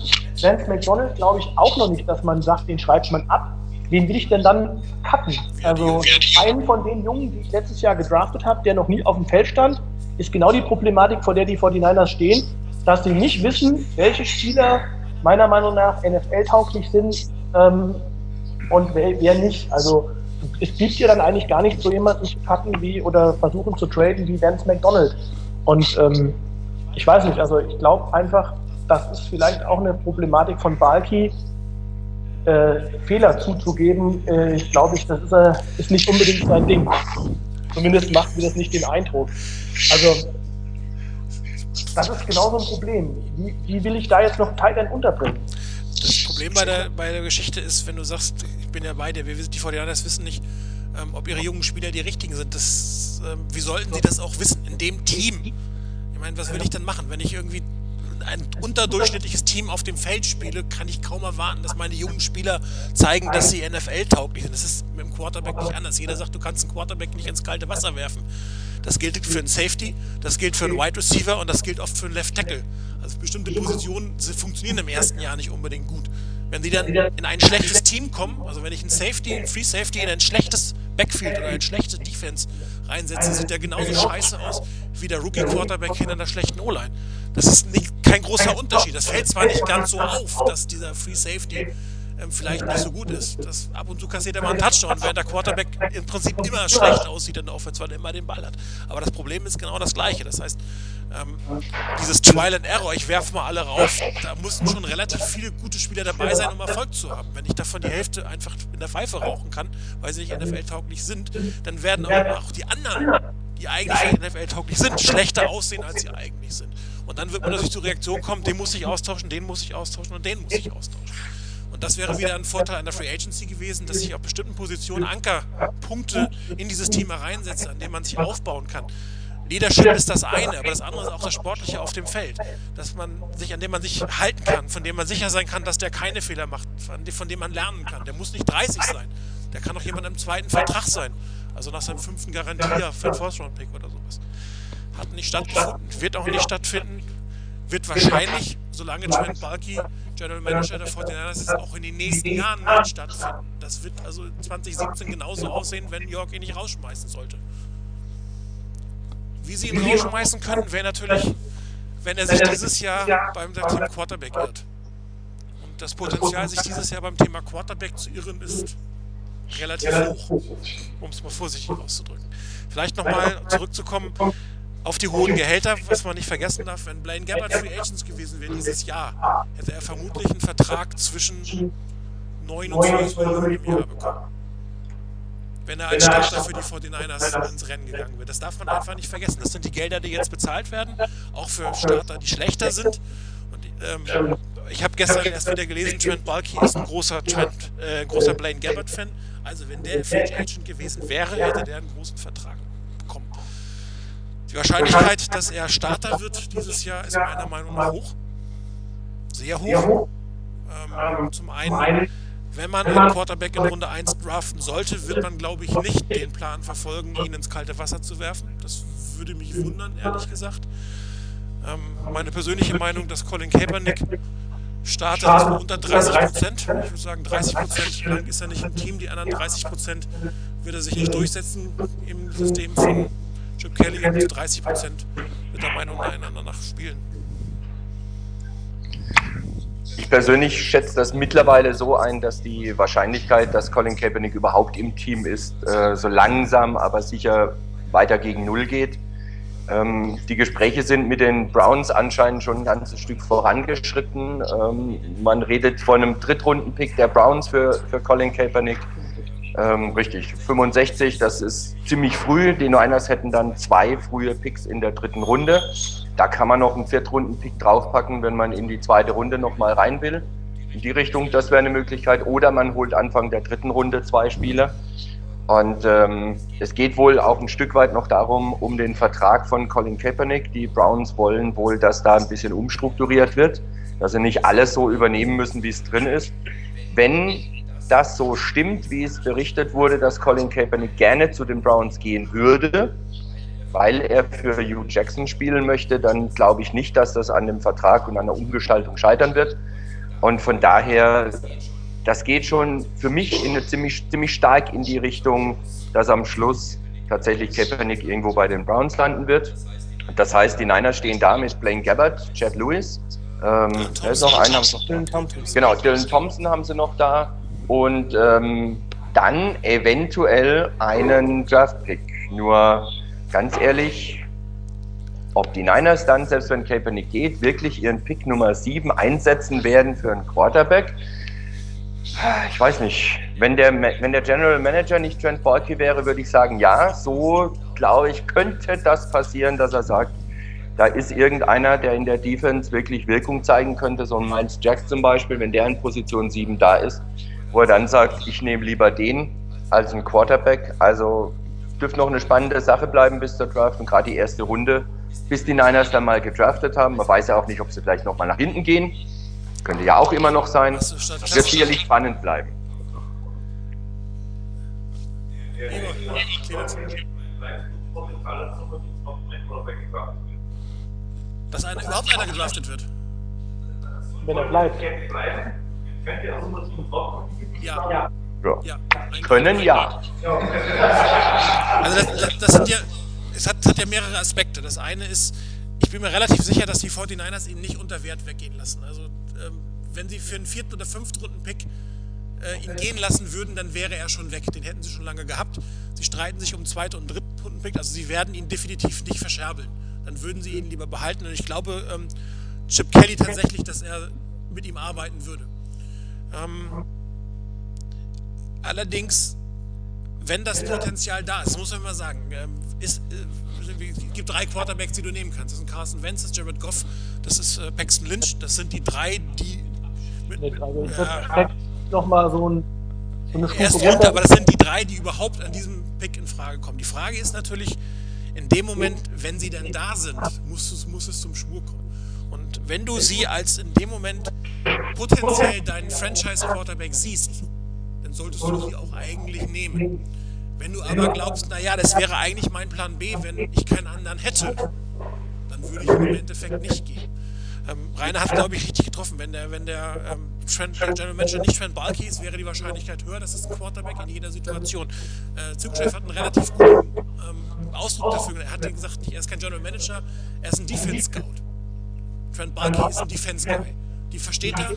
Vance McDonald glaube ich auch noch nicht, dass man sagt, den schreibt man ab. Wen will ich denn dann cutten? Also einen von den Jungen, die ich letztes Jahr gedraftet habe, der noch nie auf dem Feld stand, ist genau die Problematik, vor der die 49ers stehen, dass sie nicht wissen, welche Spieler meiner Meinung nach NFL-tauglich sind ähm, und wer, wer nicht. Also es gibt ja dann eigentlich gar nicht so jemanden zu cutten wie oder versuchen zu traden wie Vance McDonald. Und ähm, ich weiß nicht, also ich glaube einfach, das ist vielleicht auch eine Problematik von Balki, äh, Fehler zuzugeben. Äh, ich glaube, ich, das ist, äh, ist nicht unbedingt sein Ding. Zumindest macht mir das nicht den Eindruck. Also, das ist genau so ein Problem. Wie, wie will ich da jetzt noch Thailand unterbringen? Das Problem bei der, bei der Geschichte ist, wenn du sagst, ich bin ja bei dir, wir, die Fortinanders wissen nicht, ähm, ob ihre jungen Spieler die richtigen sind. Das, ähm, wie sollten sie das auch wissen in dem Team? Ich meine, was will ich denn machen, wenn ich irgendwie ein unterdurchschnittliches Team auf dem Feld spiele, kann ich kaum erwarten, dass meine jungen Spieler zeigen, dass sie NFL-tauglich sind. Das ist mit dem Quarterback nicht anders. Jeder sagt, du kannst einen Quarterback nicht ins kalte Wasser werfen. Das gilt für einen Safety, das gilt für einen Wide Receiver und das gilt oft für einen Left Tackle. Also bestimmte Positionen funktionieren im ersten Jahr nicht unbedingt gut. Wenn die dann in ein schlechtes Team kommen, also wenn ich einen Safety, einen Free Safety in ein schlechtes Backfield oder eine schlechte Defense reinsetze, sieht der genauso scheiße aus wie der Rookie Quarterback hinter einer schlechten O-Line. Das ist nicht, kein großer Unterschied. Das fällt zwar nicht ganz so auf, dass dieser Free Safety ähm, vielleicht nicht so gut ist. Das, ab und zu kassiert er mal einen Touchdown, während der Quarterback im Prinzip immer schlecht aussieht in der Offense, weil er immer den Ball hat. Aber das Problem ist genau das gleiche. Das heißt, ähm, dieses Trial and Error, ich werfe mal alle rauf, da mussten schon relativ viele gute Spieler dabei sein, um Erfolg zu haben. Wenn ich davon die Hälfte einfach in der Pfeife rauchen kann, weil sie nicht NFL-tauglich sind, dann werden auch die anderen, die eigentlich NFL-tauglich sind, schlechter aussehen, als sie eigentlich sind. Und dann wird man natürlich zur Reaktion kommen, den muss ich austauschen, den muss ich austauschen und den muss ich austauschen. Und das wäre wieder ein Vorteil der Free Agency gewesen, dass ich auf bestimmten Positionen Ankerpunkte in dieses Team hereinsetze, an denen man sich aufbauen kann. Leadership ist das eine, aber das andere ist auch das Sportliche auf dem Feld. Dass man sich, an dem man sich halten kann, von dem man sicher sein kann, dass der keine Fehler macht, von dem, man lernen kann. Der muss nicht 30 sein. Der kann auch jemand im zweiten Vertrag sein. Also nach seinem fünften Garantie für einen First-Round-Pick oder sowas. Hat nicht stattgefunden, wird auch nicht stattfinden, wird wahrscheinlich, solange Trent Balky General Manager der 49ers ist, auch in den nächsten Jahren nicht stattfinden. Das wird also 2017 genauso aussehen, wenn York ihn nicht rausschmeißen sollte. Wie sie ihn rausschmeißen können, wäre natürlich, wenn er sich dieses Jahr beim Thema Quarterback irrt. Und das Potenzial, sich dieses Jahr beim Thema Quarterback zu irren, ist relativ hoch, um es mal vorsichtig auszudrücken. Vielleicht nochmal zurückzukommen auf die hohen Gehälter, was man nicht vergessen darf. Wenn Blaine Gabbard Free Agents gewesen wäre dieses Jahr, hätte er vermutlich einen Vertrag zwischen 9 und 12 Millionen im Jahr bekommen wenn er als Starter für die 49ers ins Rennen gegangen wird. Das darf man einfach nicht vergessen. Das sind die Gelder, die jetzt bezahlt werden, auch für Starter, die schlechter sind. Und, ähm, ich habe gestern erst wieder gelesen, Trent Balky ist ein großer, Trent, äh, großer Blaine Gabbard-Fan. Also wenn der Free Agent gewesen wäre, hätte der einen großen Vertrag bekommen. Die Wahrscheinlichkeit, dass er Starter wird dieses Jahr, ist meiner Meinung nach hoch. Sehr hoch. Ähm, zum einen wenn man einen Quarterback in Runde 1 draften sollte, wird man, glaube ich, nicht den Plan verfolgen, ihn ins kalte Wasser zu werfen. Das würde mich wundern, ehrlich gesagt. Ähm, meine persönliche Meinung, dass Colin Kaepernick startet, ist unter 30 Prozent. Ich würde sagen, 30 Prozent ist er nicht im Team. Die anderen 30 Prozent wird er sich nicht durchsetzen im System von Chip Kelly. Und 30 Prozent wird er meiner Meinung nach spielen. Ich persönlich schätze das mittlerweile so ein, dass die Wahrscheinlichkeit, dass Colin Kaepernick überhaupt im Team ist, äh, so langsam, aber sicher weiter gegen Null geht. Ähm, die Gespräche sind mit den Browns anscheinend schon ein ganzes Stück vorangeschritten. Ähm, man redet von einem Drittrunden-Pick der Browns für, für Colin Kaepernick. Ähm, richtig, 65, das ist ziemlich früh. Die Niners hätten dann zwei frühe Picks in der dritten Runde. Da kann man noch einen Viertrunden-Pick draufpacken, wenn man in die zweite Runde nochmal rein will. In die Richtung, das wäre eine Möglichkeit. Oder man holt Anfang der dritten Runde zwei Spiele. Und ähm, es geht wohl auch ein Stück weit noch darum, um den Vertrag von Colin Kaepernick. Die Browns wollen wohl, dass da ein bisschen umstrukturiert wird, dass sie nicht alles so übernehmen müssen, wie es drin ist. Wenn das so stimmt, wie es berichtet wurde, dass Colin Kaepernick gerne zu den Browns gehen würde, weil er für Hugh Jackson spielen möchte, dann glaube ich nicht, dass das an dem Vertrag und an der Umgestaltung scheitern wird. Und von daher, das geht schon für mich in eine ziemlich, ziemlich stark in die Richtung, dass am Schluss tatsächlich Kaepernick irgendwo bei den Browns landen wird. Das heißt, die Niners stehen da mit Blaine Gabbard, Chad Lewis. Ähm, ist noch einer. Dylan Thompson. Genau, Dylan Thompson haben sie noch da und ähm, dann eventuell einen Draft-Pick. Nur ganz ehrlich, ob die Niners dann, selbst wenn Kaepernick geht, wirklich ihren Pick Nummer 7 einsetzen werden für einen Quarterback, ich weiß nicht. Wenn der, wenn der General Manager nicht Trent Balky wäre, würde ich sagen, ja, so glaube ich, könnte das passieren, dass er sagt, da ist irgendeiner, der in der Defense wirklich Wirkung zeigen könnte, so ein Miles Jack zum Beispiel, wenn der in Position 7 da ist, wo er dann sagt, ich nehme lieber den als einen Quarterback. Also dürfte noch eine spannende Sache bleiben bis zur Draft und gerade die erste Runde, bis die Niners dann mal gedraftet haben. Man weiß ja auch nicht, ob sie vielleicht nochmal nach hinten gehen. Könnte ja auch immer noch sein. Wird sicherlich spannend bleiben. Dass einer, überhaupt einer gedraftet wird. Wenn er bleibt. Ja. Ja. ja. Können ja. Also das, das, das sind ja, es hat, hat, ja mehrere Aspekte. Das eine ist, ich bin mir relativ sicher, dass die 49ers ihn nicht unter Wert weggehen lassen. Also ähm, wenn sie für einen vierten oder fünften Runden-Pick äh, ihn gehen lassen würden, dann wäre er schon weg. Den hätten sie schon lange gehabt. Sie streiten sich um zweiten und dritten Runden-Pick, also sie werden ihn definitiv nicht verscherbeln. Dann würden sie ihn lieber behalten. Und ich glaube, ähm, Chip Kelly tatsächlich, dass er mit ihm arbeiten würde. Ähm, allerdings, wenn das Potenzial da ist, muss man mal sagen, ähm, äh, es gibt drei Quarterbacks, die du nehmen kannst. Das sind Carson Wentz, das ist Jared Goff, das ist äh, Paxton Lynch. Das sind die drei, die. Mit, also ich ja, nochmal so, ein, so eine Stufe runter. Aber das sind die drei, die überhaupt an diesem Pick in Frage kommen. Die Frage ist natürlich, in dem Moment, wenn sie denn da sind, muss es, muss es zum Schwur kommen. Und wenn du sie als in dem Moment potenziell deinen Franchise-Quarterback siehst, dann solltest du sie auch eigentlich nehmen. Wenn du aber glaubst, naja, das wäre eigentlich mein Plan B, wenn ich keinen anderen hätte, dann würde ich im Endeffekt nicht gehen. Ähm, Rainer hat, glaube ich, richtig getroffen. Wenn der, wenn der ähm, Trend, General Manager nicht Trent Balky ist, wäre die Wahrscheinlichkeit höher. Das ist ein Quarterback in jeder Situation. Äh, Zugchef hat einen relativ guten ähm, Ausdruck dafür. Er hat gesagt, er ist kein General Manager, er ist ein Defense Scout. Trent Balky ist ein Defense Guy. Die versteht er,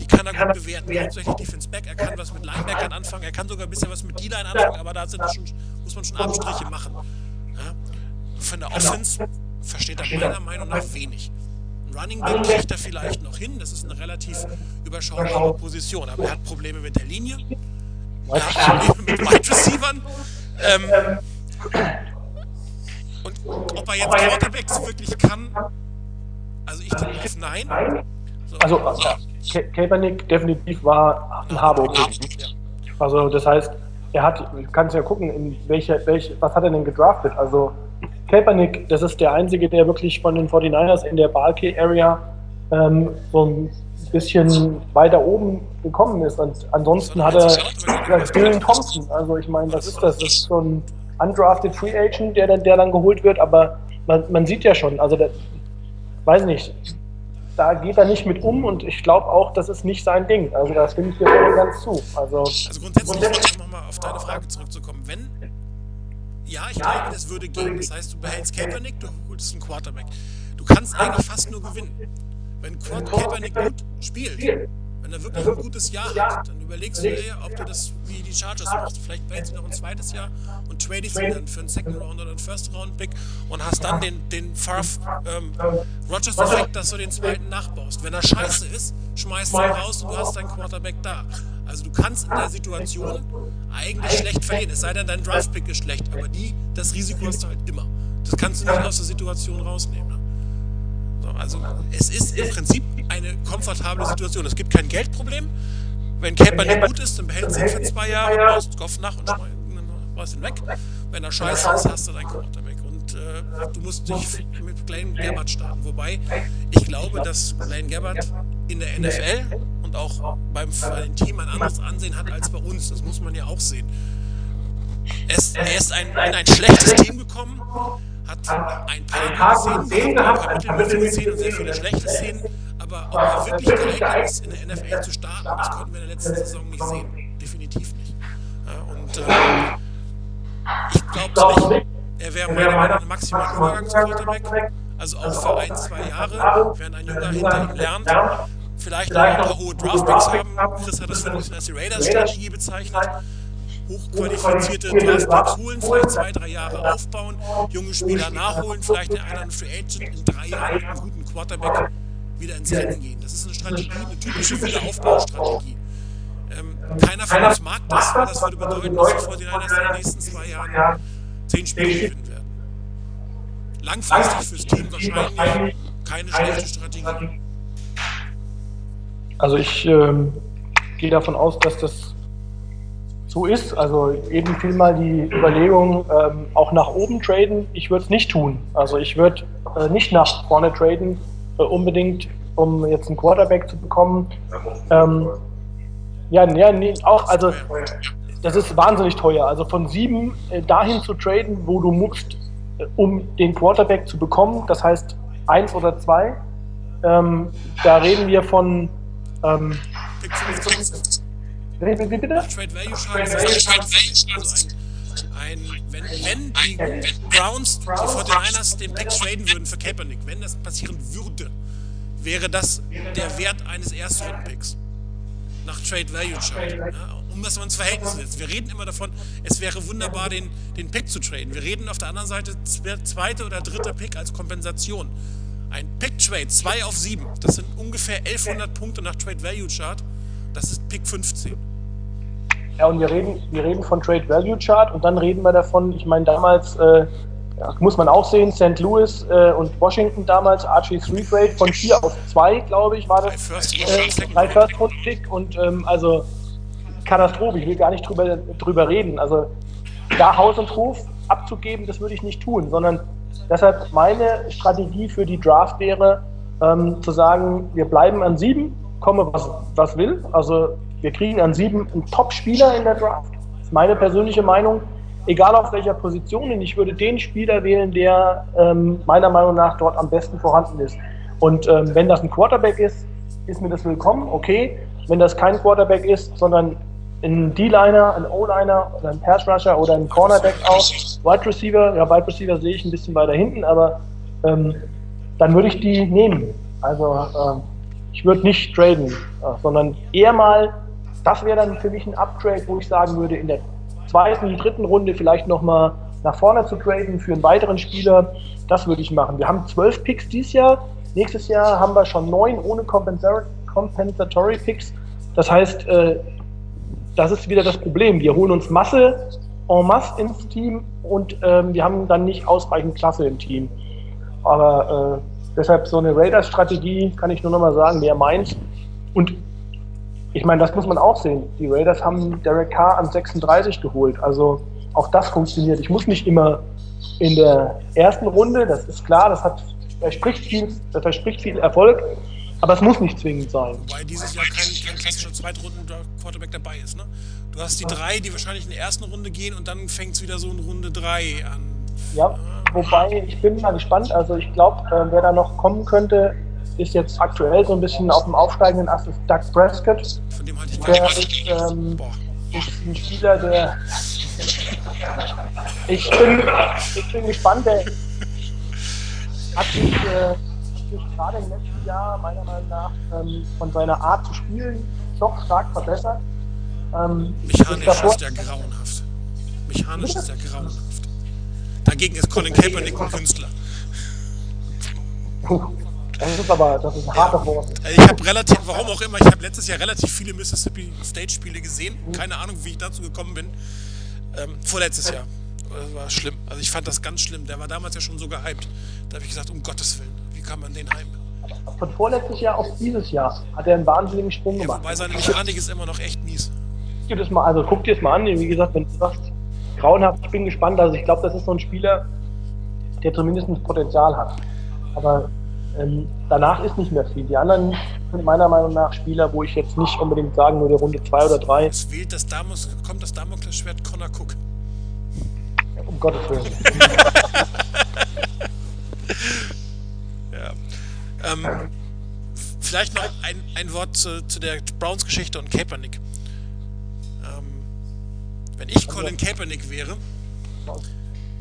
die kann er gut bewerten. Hauptsächlich Defense Back, er kann was mit Linebackern anfangen, er kann sogar ein bisschen was mit D-Line anfangen, aber da schon, muss man schon Abstriche machen. Ja? Von der Offense versteht er meiner Meinung nach wenig. Ein Running Back kriegt er vielleicht noch hin, das ist eine relativ überschaubare Position, aber er hat Probleme mit der Linie, er hat Probleme mit Wide Receivern. Ähm, und ob er jetzt Quarterbacks wirklich kann, also ich denke auf Nein. So. Also ja, Kaepernick definitiv war ein Harburg. Also das heißt, er hat, kannst ja gucken, in welche, welche, was hat er denn gedraftet? Also Kaepernick, das ist der einzige, der wirklich von den 49ers in der Balke Area ähm, so ein bisschen weiter oben gekommen ist. Und ansonsten hat er Dylan Thompson. Also ich meine, was ist das? Das ist so ein undrafted Free Agent, der dann, der dann geholt wird, aber man, man sieht ja schon, also der, weiß nicht, da geht er nicht mit um und ich glaube auch, das ist nicht sein Ding. Also da stimme ich dir voll ganz zu. Also, also grundsätzlich, um nochmal auf deine Frage zurückzukommen, wenn ja, ich glaube, das würde gehen. Das heißt, du behältst Kaepernick, du holst einen Quarterback. Du kannst eigentlich fast nur gewinnen. Wenn Kaepernick gut spielt, wenn er wirklich ein gutes Jahr hat, dann überlegst du dir, ob du das wie die Chargers machst. Vielleicht behältst du noch ein zweites Jahr und tradest ihn dann für einen Second Round oder einen First Round Pick und hast dann den, den Farf ähm, Rogers Effekt, dass du den zweiten nachbaust. Wenn er scheiße ist, schmeißt du ihn raus und du hast deinen Quarterback da. Also du kannst in der Situation eigentlich schlecht verlieren, es sei denn, dein Draft-Pick ist schlecht, aber die, das Risiko hast du halt immer. Das kannst du nicht aus der Situation rausnehmen. Ne? So, also es ist im Prinzip eine komfortable Situation. Es gibt kein Geldproblem. Wenn Caper nicht gut ist, dann behältst du ihn für zwei Jahre, baust Goff nach und schmeißt ihn weg. Wenn er scheiße ist, hast du deinen Quarterback. Und äh, du musst dich mit Blaine Gabbard starten. Wobei ich glaube, dass Blaine Gabbard in der NFL und auch beim, bei Team ein anderes Ansehen hat als bei uns. Das muss man ja auch sehen. Er ist, er ist ein, in ein schlechtes Team gekommen, hat ein paar gute Szenen gehabt, ein paar mittelmäßige Szenen und sehr viele schlechte Szenen. Aber ob er wirklich geeignet ist, in der NFL zu starten, das konnten wir in der letzten Saison nicht sehen. Definitiv nicht. Und äh, ich glaube nicht. Er wäre meiner Meinung nach maximal Übergangsquarterback. Also auch für ein, zwei Jahre, während ein Junge hinter ihm lernt. Vielleicht noch ein paar hohe Draftpicks haben. Chris hat das für die Raiders-Strategie bezeichnet hochqualifizierte Draftpicks holen, vielleicht zwei, drei Jahre aufbauen, junge Spieler nachholen, vielleicht in einer Free Agent in drei Jahren mit einem guten Quarterback wieder ins Rennen gehen. Das ist eine Strategie, eine typische Wiederaufbaustrategie. Ähm, keiner von uns mag das, weil das würde bedeuten, dass vor den in den nächsten zwei Jahren zehn Spiele gewinnen werden. Langfristig fürs Team wahrscheinlich keine schlechte Strategie. Also ich ähm, gehe davon aus, dass das so ist. Also eben fiel mal die Überlegung, ähm, auch nach oben traden. Ich würde es nicht tun. Also ich würde äh, nicht nach vorne traden, äh, unbedingt, um jetzt einen Quarterback zu bekommen. Ähm, ja, nee, nee, auch, also das ist wahnsinnig teuer. Also von sieben äh, dahin zu traden, wo du musst, äh, um den Quarterback zu bekommen, das heißt eins oder zwei, ähm, da reden wir von ähm, wie, wie bitte? Trade Value Schaden also ein, ein, wenn, wenn die Browns die 49ers den Pick traden würden für Kaepernick, wenn das passieren würde, wäre das der Wert eines Erstrunden-Picks. Nach Trade Value Chart. Ja, um das mal ins Verhältnis zu setzen. Wir reden immer davon, es wäre wunderbar, den, den Pick zu traden. Wir reden auf der anderen Seite zweiter oder dritter Pick als Kompensation. Ein Pick-Trade, 2 auf 7, das sind ungefähr 1100 Punkte nach Trade Value Chart. Das ist Pick 15. Ja, und wir reden, wir reden von Trade Value Chart und dann reden wir davon, ich meine, damals, äh, ja, muss man auch sehen, St. Louis äh, und Washington damals, Archie 3 Trade von 4 auf 2, glaube ich, war das. Drei First Round Pick und ähm, also Katastrophe, ich will gar nicht drüber, drüber reden. Also da Haus und Hof abzugeben, das würde ich nicht tun, sondern deshalb meine Strategie für die Draft wäre, ähm, zu sagen, wir bleiben an 7, komme was, was will. Also wir kriegen an sieben einen Top-Spieler in der Draft. Das ist meine persönliche Meinung. Egal auf welcher Position, ich würde den Spieler wählen, der ähm, meiner Meinung nach dort am besten vorhanden ist. Und ähm, wenn das ein Quarterback ist, ist mir das willkommen, okay. Wenn das kein Quarterback ist, sondern ein D-Liner, ein O-Liner oder ein Pass-Rusher oder ein Cornerback auch, Wide Receiver, ja, Wide Receiver sehe ich ein bisschen weiter hinten, aber ähm, dann würde ich die nehmen. Also äh, ich würde nicht traden, sondern eher mal das wäre dann für mich ein Upgrade, wo ich sagen würde, in der zweiten, dritten Runde vielleicht nochmal nach vorne zu traden für einen weiteren Spieler. Das würde ich machen. Wir haben zwölf Picks dieses Jahr. Nächstes Jahr haben wir schon neun ohne Compensatory Picks. Das heißt, äh, das ist wieder das Problem. Wir holen uns Masse en masse ins Team und ähm, wir haben dann nicht ausreichend Klasse im Team. Aber äh, deshalb so eine Raiders-Strategie kann ich nur nochmal sagen, wer meint. Und ich meine, das muss man auch sehen. Die Raiders haben Derek Carr an 36 geholt. Also auch das funktioniert. Ich muss nicht immer in der ersten Runde, das ist klar, das hat verspricht viel, das verspricht viel Erfolg, aber es muss nicht zwingend sein. Wobei dieses Jahr kein, kein klassischer Zweitrunden-Quarterback dabei ist. Ne? Du hast die drei, die wahrscheinlich in der ersten Runde gehen und dann fängt es wieder so in Runde drei an. Ja, wobei ich bin mal gespannt. Also ich glaube, äh, wer da noch kommen könnte, ist jetzt aktuell so ein bisschen auf dem aufsteigenden Ast ist Doug Prescott. Von dem hatte ich der ist, ähm, ist ein Spieler, der ich bin, ich bin gespannt, der hat sich, äh, gerade im letzten Jahr meiner Meinung nach ähm, von seiner Art zu spielen doch stark verbessert. Ähm, Mechanisch ist, ist der grauenhaft. Mechanisch ist der grauenhaft. Dagegen ist Colin Kaepernick ein Künstler. Das ist aber das ist ein harter Wort. Ich habe relativ, warum auch immer, ich habe letztes Jahr relativ viele Mississippi State Spiele gesehen. Keine Ahnung, wie ich dazu gekommen bin. Ähm, vorletztes Jahr. Das war schlimm. Also ich fand das ganz schlimm. Der war damals ja schon so gehypt. Da habe ich gesagt, um Gottes Willen, wie kann man den hypen? Von vorletztes Jahr auf dieses Jahr hat er einen wahnsinnigen Sprung ja, gemacht. Wobei seine Mechanik ist immer noch echt mies. Das mal, also guck dir das mal an. Wie gesagt, wenn du sagst, grauenhaft, ich bin gespannt. Also ich glaube, das ist so ein Spieler, der zumindest Potenzial hat. Aber ähm, danach ist nicht mehr viel. Die anderen sind meiner Meinung nach Spieler, wo ich jetzt nicht unbedingt sagen würde, Runde 2 oder 3. Es wählt das Damus, kommt das Damoklesschwert Connor Cook. Um Gottes Willen. ja. Ähm, vielleicht noch ein, ein Wort zu, zu der Browns-Geschichte und Kaepernick. Ähm, wenn ich Colin Kaepernick wäre,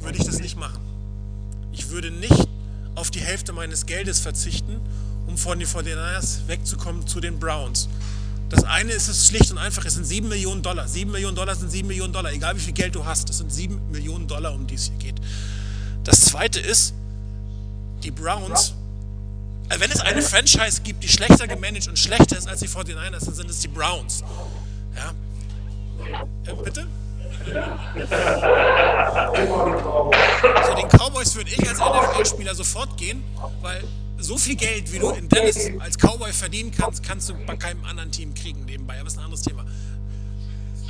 würde ich das nicht machen. Ich würde nicht auf die Hälfte meines Geldes verzichten, um von den 49ers wegzukommen zu den Browns. Das eine ist es schlicht und einfach, es sind 7 Millionen Dollar. 7 Millionen Dollar sind 7 Millionen Dollar, egal wie viel Geld du hast. Es sind 7 Millionen Dollar, um die es hier geht. Das zweite ist, die Browns, also wenn es eine Franchise gibt, die schlechter gemanagt und schlechter ist als die 49ers, dann sind es die Browns. Ja. ja bitte? Zu den Cowboys würde ich als NFL-Spieler sofort gehen, weil so viel Geld, wie du in Dallas als Cowboy verdienen kannst, kannst du bei keinem anderen Team kriegen nebenbei. Aber das ist ein anderes Thema.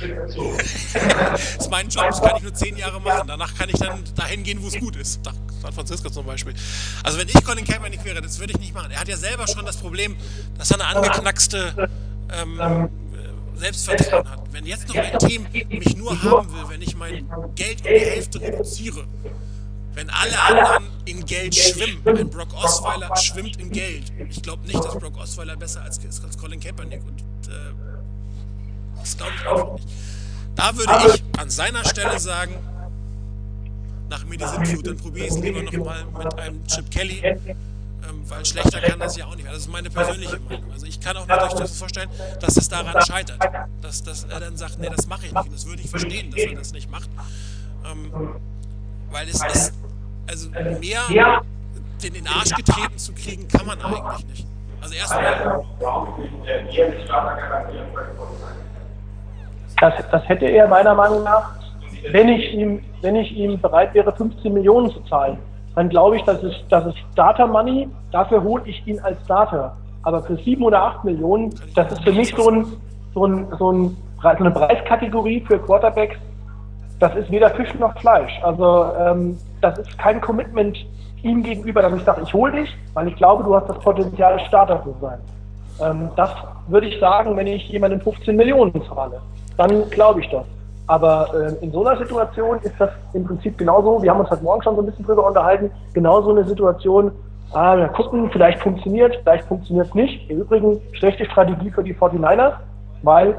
das ist mein Job, das kann ich nur zehn Jahre machen. Danach kann ich dann dahin gehen, wo es gut ist. San Francisco zum Beispiel. Also wenn ich Colin Kaepernick wäre, das würde ich nicht machen. Er hat ja selber schon das Problem, dass er eine angeknackste ähm, Selbstvertrauen hat. Wenn jetzt noch ein Team mich nur haben will, wenn ich mein Geld um die Hälfte reduziere, wenn alle anderen in Geld schwimmen, ein Brock Osweiler schwimmt in Geld. Ich glaube nicht, dass Brock Osweiler besser als, als Colin Kaepernick. Und äh, das glaube ich einfach nicht. Da würde ich an seiner Stelle sagen, nach mir die Sintflut, dann probiere ich es lieber nochmal mit einem Chip Kelly, ähm, weil schlechter kann das ja auch nicht werden. Das ist meine persönliche Meinung. Also ich kann auch mir durchaus vorstellen, dass es daran scheitert, dass, dass er dann sagt, nee, das mache ich nicht. Und das würde ich verstehen, dass er das nicht macht. Ähm, weil es ist, also mehr den den Arsch getreten zu kriegen, kann man eigentlich nicht. Also erstmal. Das, das hätte er meiner Meinung nach, wenn ich ihm, wenn ich ihm bereit wäre, 15 Millionen zu zahlen, dann glaube ich, das ist, das ist Starter Money, dafür hole ich ihn als Starter. Aber für 7 oder 8 Millionen, das ist für mich so, ein, so, ein, so, ein, so eine Preiskategorie für Quarterbacks, das ist weder Fisch noch Fleisch. Also ähm, das ist kein Commitment ihm gegenüber, dass ich sage, ich hole dich, weil ich glaube, du hast das Potenzial, Starter zu sein. Ähm, das würde ich sagen, wenn ich jemanden 15 Millionen zahle. Dann glaube ich das. Aber äh, in so einer Situation ist das im Prinzip genauso, wir haben uns heute Morgen schon so ein bisschen drüber unterhalten, genauso eine Situation, ah, wir gucken, vielleicht funktioniert, vielleicht funktioniert es nicht. Im Übrigen schlechte Strategie für die 49ers, weil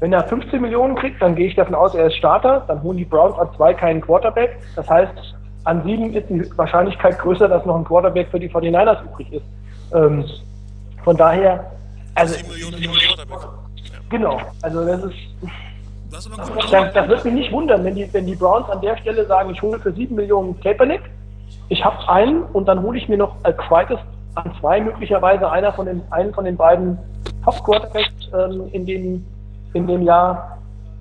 wenn er 15 Millionen kriegt, dann gehe ich davon aus, er ist Starter, dann holen die Browns an zwei keinen Quarterback. Das heißt, an sieben ist die Wahrscheinlichkeit größer, dass noch ein Quarterback für die 49ers übrig ist. Ähm, von daher, also. 7 Millionen Quarterback. Genau, also das ist. Das, das, das wird mich nicht wundern, wenn die, wenn die Browns an der Stelle sagen, ich hole für 7 Millionen Kaepernick, ich habe einen und dann hole ich mir noch als zweites an zwei möglicherweise einer von den, einen von den beiden Top-Quarterbacks ähm, in den in dem Jahr.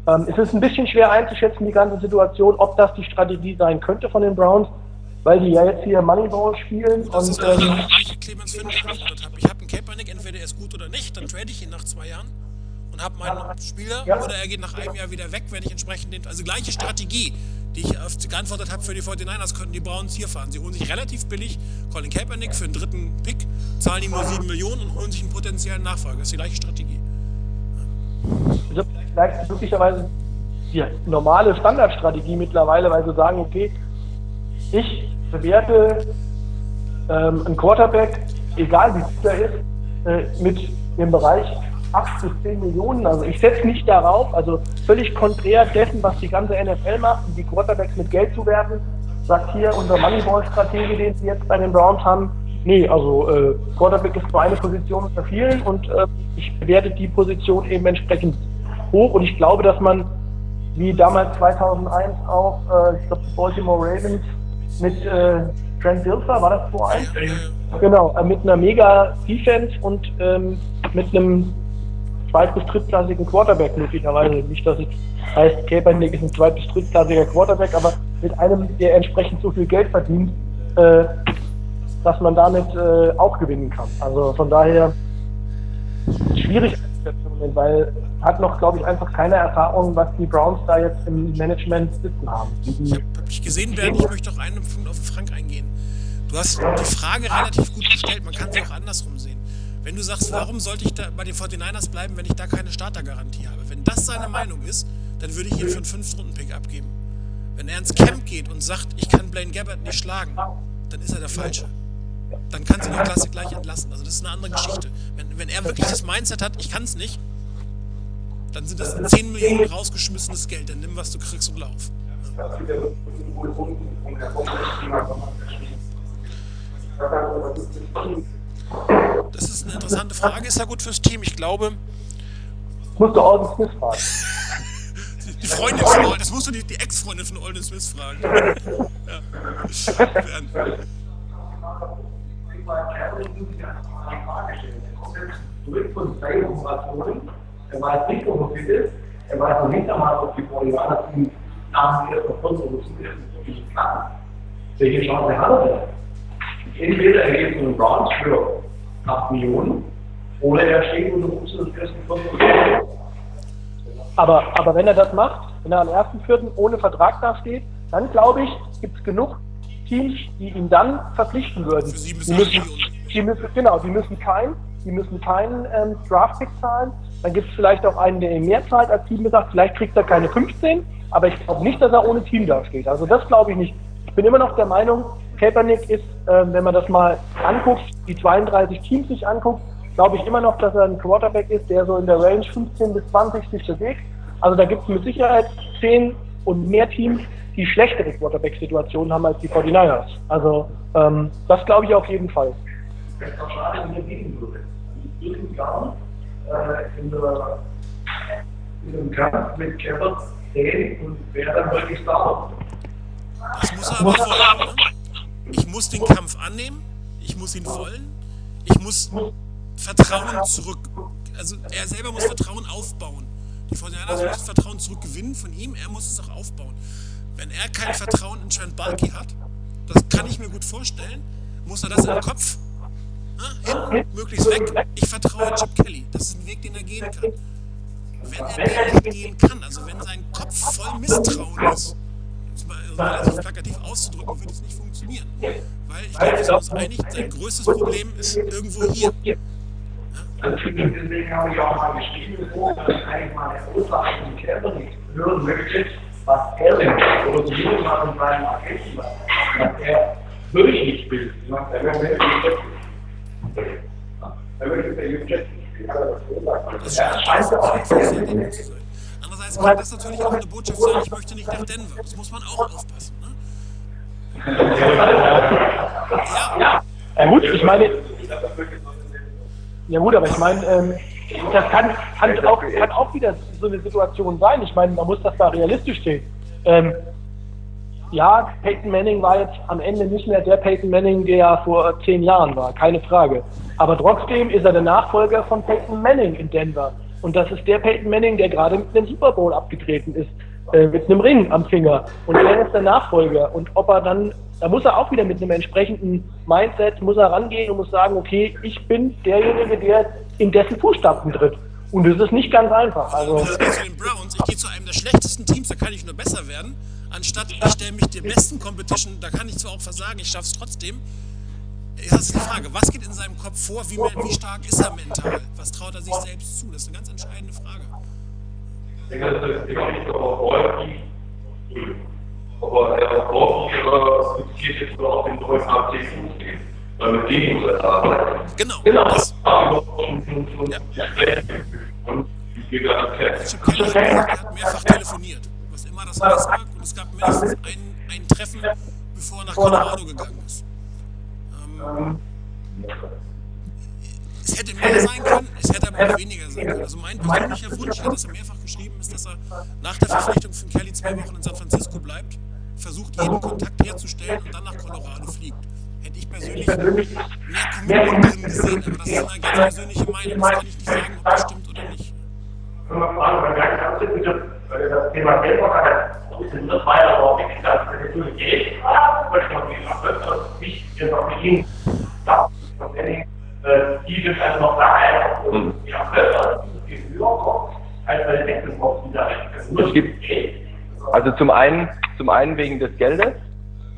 Ähm, es ist ein bisschen schwer einzuschätzen, die ganze Situation, ob das die Strategie sein könnte von den Browns, weil die ja jetzt hier Moneyball spielen. Das und, ist ähm, Clemens ich habe. Einen Capernick, entweder er ist gut oder nicht, dann trade ich ihn nach zwei Jahren und habe meinen Spieler oder er geht nach einem Jahr wieder weg, wenn ich entsprechend den. Also gleiche Strategie, die ich geantwortet habe für die 49ers, könnten die Browns hier fahren. Sie holen sich relativ billig Colin Kaepernick für einen dritten Pick, zahlen ihm nur 7 Millionen und holen sich einen potenziellen Nachfolger. Das ist die gleiche Strategie vielleicht möglicherweise die normale Standardstrategie mittlerweile, weil sie sagen, okay, ich bewerte ähm, einen Quarterback, egal wie gut er ist, äh, mit dem Bereich 8 bis 10 Millionen. Also ich setze nicht darauf, also völlig konträr dessen, was die ganze NFL macht, die Quarterbacks mit Geld zu werfen, sagt hier unser Moneyball-Stratege, den sie jetzt bei den Browns haben, nee, also äh, Quarterback ist nur eine Position unter vielen und äh, ich bewerte die Position eben entsprechend hoch und ich glaube, dass man, wie damals 2001 auch, äh, ich glaube, die Baltimore Ravens mit äh, Trent Dilfer, war das 2-1? Genau, äh, mit einer mega Defense und ähm, mit einem zweit- bis drittklassigen Quarterback möglicherweise. Nicht, dass es heißt, Kaepernick ist ein zweit- bis drittklassiger Quarterback, aber mit einem, der entsprechend so viel Geld verdient, äh, dass man damit äh, auch gewinnen kann. Also von daher schwierig weil hat noch, glaube ich, einfach keine Erfahrung, was die Browns da jetzt im Management sitzen haben. Ich habe hab ich gesehen werden, ich möchte auch einen Punkt auf Frank eingehen. Du hast die Frage relativ gut gestellt, man kann sie auch andersrum sehen. Wenn du sagst, warum sollte ich da bei den 49ers bleiben, wenn ich da keine Startergarantie habe? Wenn das seine Meinung ist, dann würde ich ihn für einen 5-Runden-Pick abgeben. Wenn er ins Camp geht und sagt, ich kann Blaine Gabbard nicht schlagen, dann ist er der Falsche. Dann kann sie die Klasse gleich entlassen. Also das ist eine andere Geschichte. Wenn, wenn er wirklich das Mindset hat, ich kann es nicht, dann sind das 10 Millionen rausgeschmissenes Geld. Dann nimm, was du kriegst und lauf. Das ist eine interessante Frage. Ist ja gut fürs Team. Ich glaube. Musst du Alden Smith fragen. Die Freundin von Alden, das musst du die, die Ex-Freundin von Alden Smith fragen. ja. Zurück von zwei Operationen. Er weiß nicht, ob er fit ist. Er weiß noch nicht einmal, ob die Koreaner ihn nach dem ersten Kontonutzen nicht kann. Welche Chance hat er? Entweder er geht zu den Browns für 8 Millionen oder er steht unter Umständen des ersten Kontonutzen. Aber, aber wenn er das macht, wenn er am 1.4. ohne Vertrag dasteht, dann glaube ich, gibt es genug Teams, die ihn dann verpflichten würden. Für sieben bis Die müssen, die müssen, genau, die müssen kein, die müssen keinen ähm, Draftpick zahlen. Dann gibt es vielleicht auch einen, der ihm mehr zahlt als Team gesagt. Vielleicht kriegt er keine 15, aber ich glaube nicht, dass er ohne Team dasteht. Also das glaube ich nicht. Ich bin immer noch der Meinung, Kaepernick ist, ähm, wenn man das mal anguckt, die 32 Teams sich anguckt, glaube ich immer noch, dass er ein Quarterback ist, der so in der Range 15 bis 20 sich bewegt. Also da gibt es mit Sicherheit 10 und mehr Teams, die schlechtere Quarterback-Situationen haben als die 49ers. Also ähm, das glaube ich auf jeden Fall. Das ist doch schade, wenn würde ihn gern äh, in, in einem Kampf mit Kevin sehen und wer dann wirklich da Das muss er aber. Ich muss den Kampf annehmen, ich muss ihn wollen, ich muss Vertrauen zurück. Also er selber muss Vertrauen aufbauen. Die 49ers müssen Vertrauen zurückgewinnen von ihm, er muss es auch aufbauen. Wenn er kein Vertrauen in Trent Balky hat, das kann ich mir gut vorstellen, muss er das im Kopf ne, hinten möglichst weg. Ich vertraue Chip Kelly. Das ist ein Weg, den er gehen kann. Wenn er den nicht gehen kann, also wenn sein Kopf voll Misstrauen ist, um es mal plakativ auszudrücken, wird es nicht funktionieren. Weil ich glaube, wir sind uns einig, sein größtes Problem ist irgendwo hier. Deswegen habe ich auch mal geschrieben, dass ich eigentlich mal Kevin nicht hören möchte, was er denn oder zumindest mal von seinem Agenten, was er wirklich will. Er möchte er möchte der Das scheint auch sehr zu sein. Andererseits kann das natürlich auch eine Botschaft sein, ich möchte nicht nach Denver. Das muss man auch aufpassen. Ja, Ja gut, ich meine, ja gut, aber ich meine, ähm, das kann, kann, auch, kann auch wieder so eine Situation sein. Ich meine, man muss das da realistisch sehen. Ähm, ja, Peyton Manning war jetzt am Ende nicht mehr der Peyton Manning, der vor zehn Jahren war, keine Frage. Aber trotzdem ist er der Nachfolger von Peyton Manning in Denver. Und das ist der Peyton Manning, der gerade mit dem Super Bowl abgetreten ist, äh, mit einem Ring am Finger. Und er ist der Nachfolger. Und ob er dann, da muss er auch wieder mit einem entsprechenden Mindset, muss er rangehen und muss sagen, okay, ich bin derjenige, der in dessen Fußstapfen tritt. Und das ist nicht ganz einfach. Also, das geht zu den Browns. Ich gehe zu einem der schlechtesten Teams, da kann ich nur besser werden. Anstatt ich stelle mich der besten Competition, da kann ich zwar auch versagen, ich schaffe es trotzdem. Das ist die Frage, was geht in seinem Kopf vor? Wie, wie stark ist er mental? Was traut er sich selbst zu? Das ist eine ganz entscheidende Frage. Ich denke, das ist immer nicht aber häufig. Aber er braucht geht jetzt nur auf den neuen AT gehen. Weil mit dem muss er arbeiten. Genau. Genau. Das, Und wie geht er hat er mehrfach telefoniert. Was immer das heißt. Und es gab mindestens ein, ein Treffen, bevor er nach Colorado gegangen ist. Ähm, es hätte mehr sein können, es hätte aber auch weniger sein können. Also mein persönlicher Wunsch, hatte es mehrfach geschrieben, ist, dass er nach der Verpflichtung von Kelly zwei Wochen in San Francisco bleibt, versucht, jeden Kontakt herzustellen und dann nach Colorado fliegt. Hätte ich persönlich mehr Commitment drin gesehen, aber das ist eine ganz persönliche Meinung. Das kann ich nicht sagen, ob das stimmt oder nicht. Weil ist, das Thema Geld war das war ja aber auch wichtig, dass wir natürlich Geld weil ich noch nicht gesagt habe, dass ich jetzt auch mit Ihnen das die sind also noch da, ja, besser, viel höher kommt, als bei den Wechselbox, die da Es gibt, also zum einen, zum einen wegen des Geldes.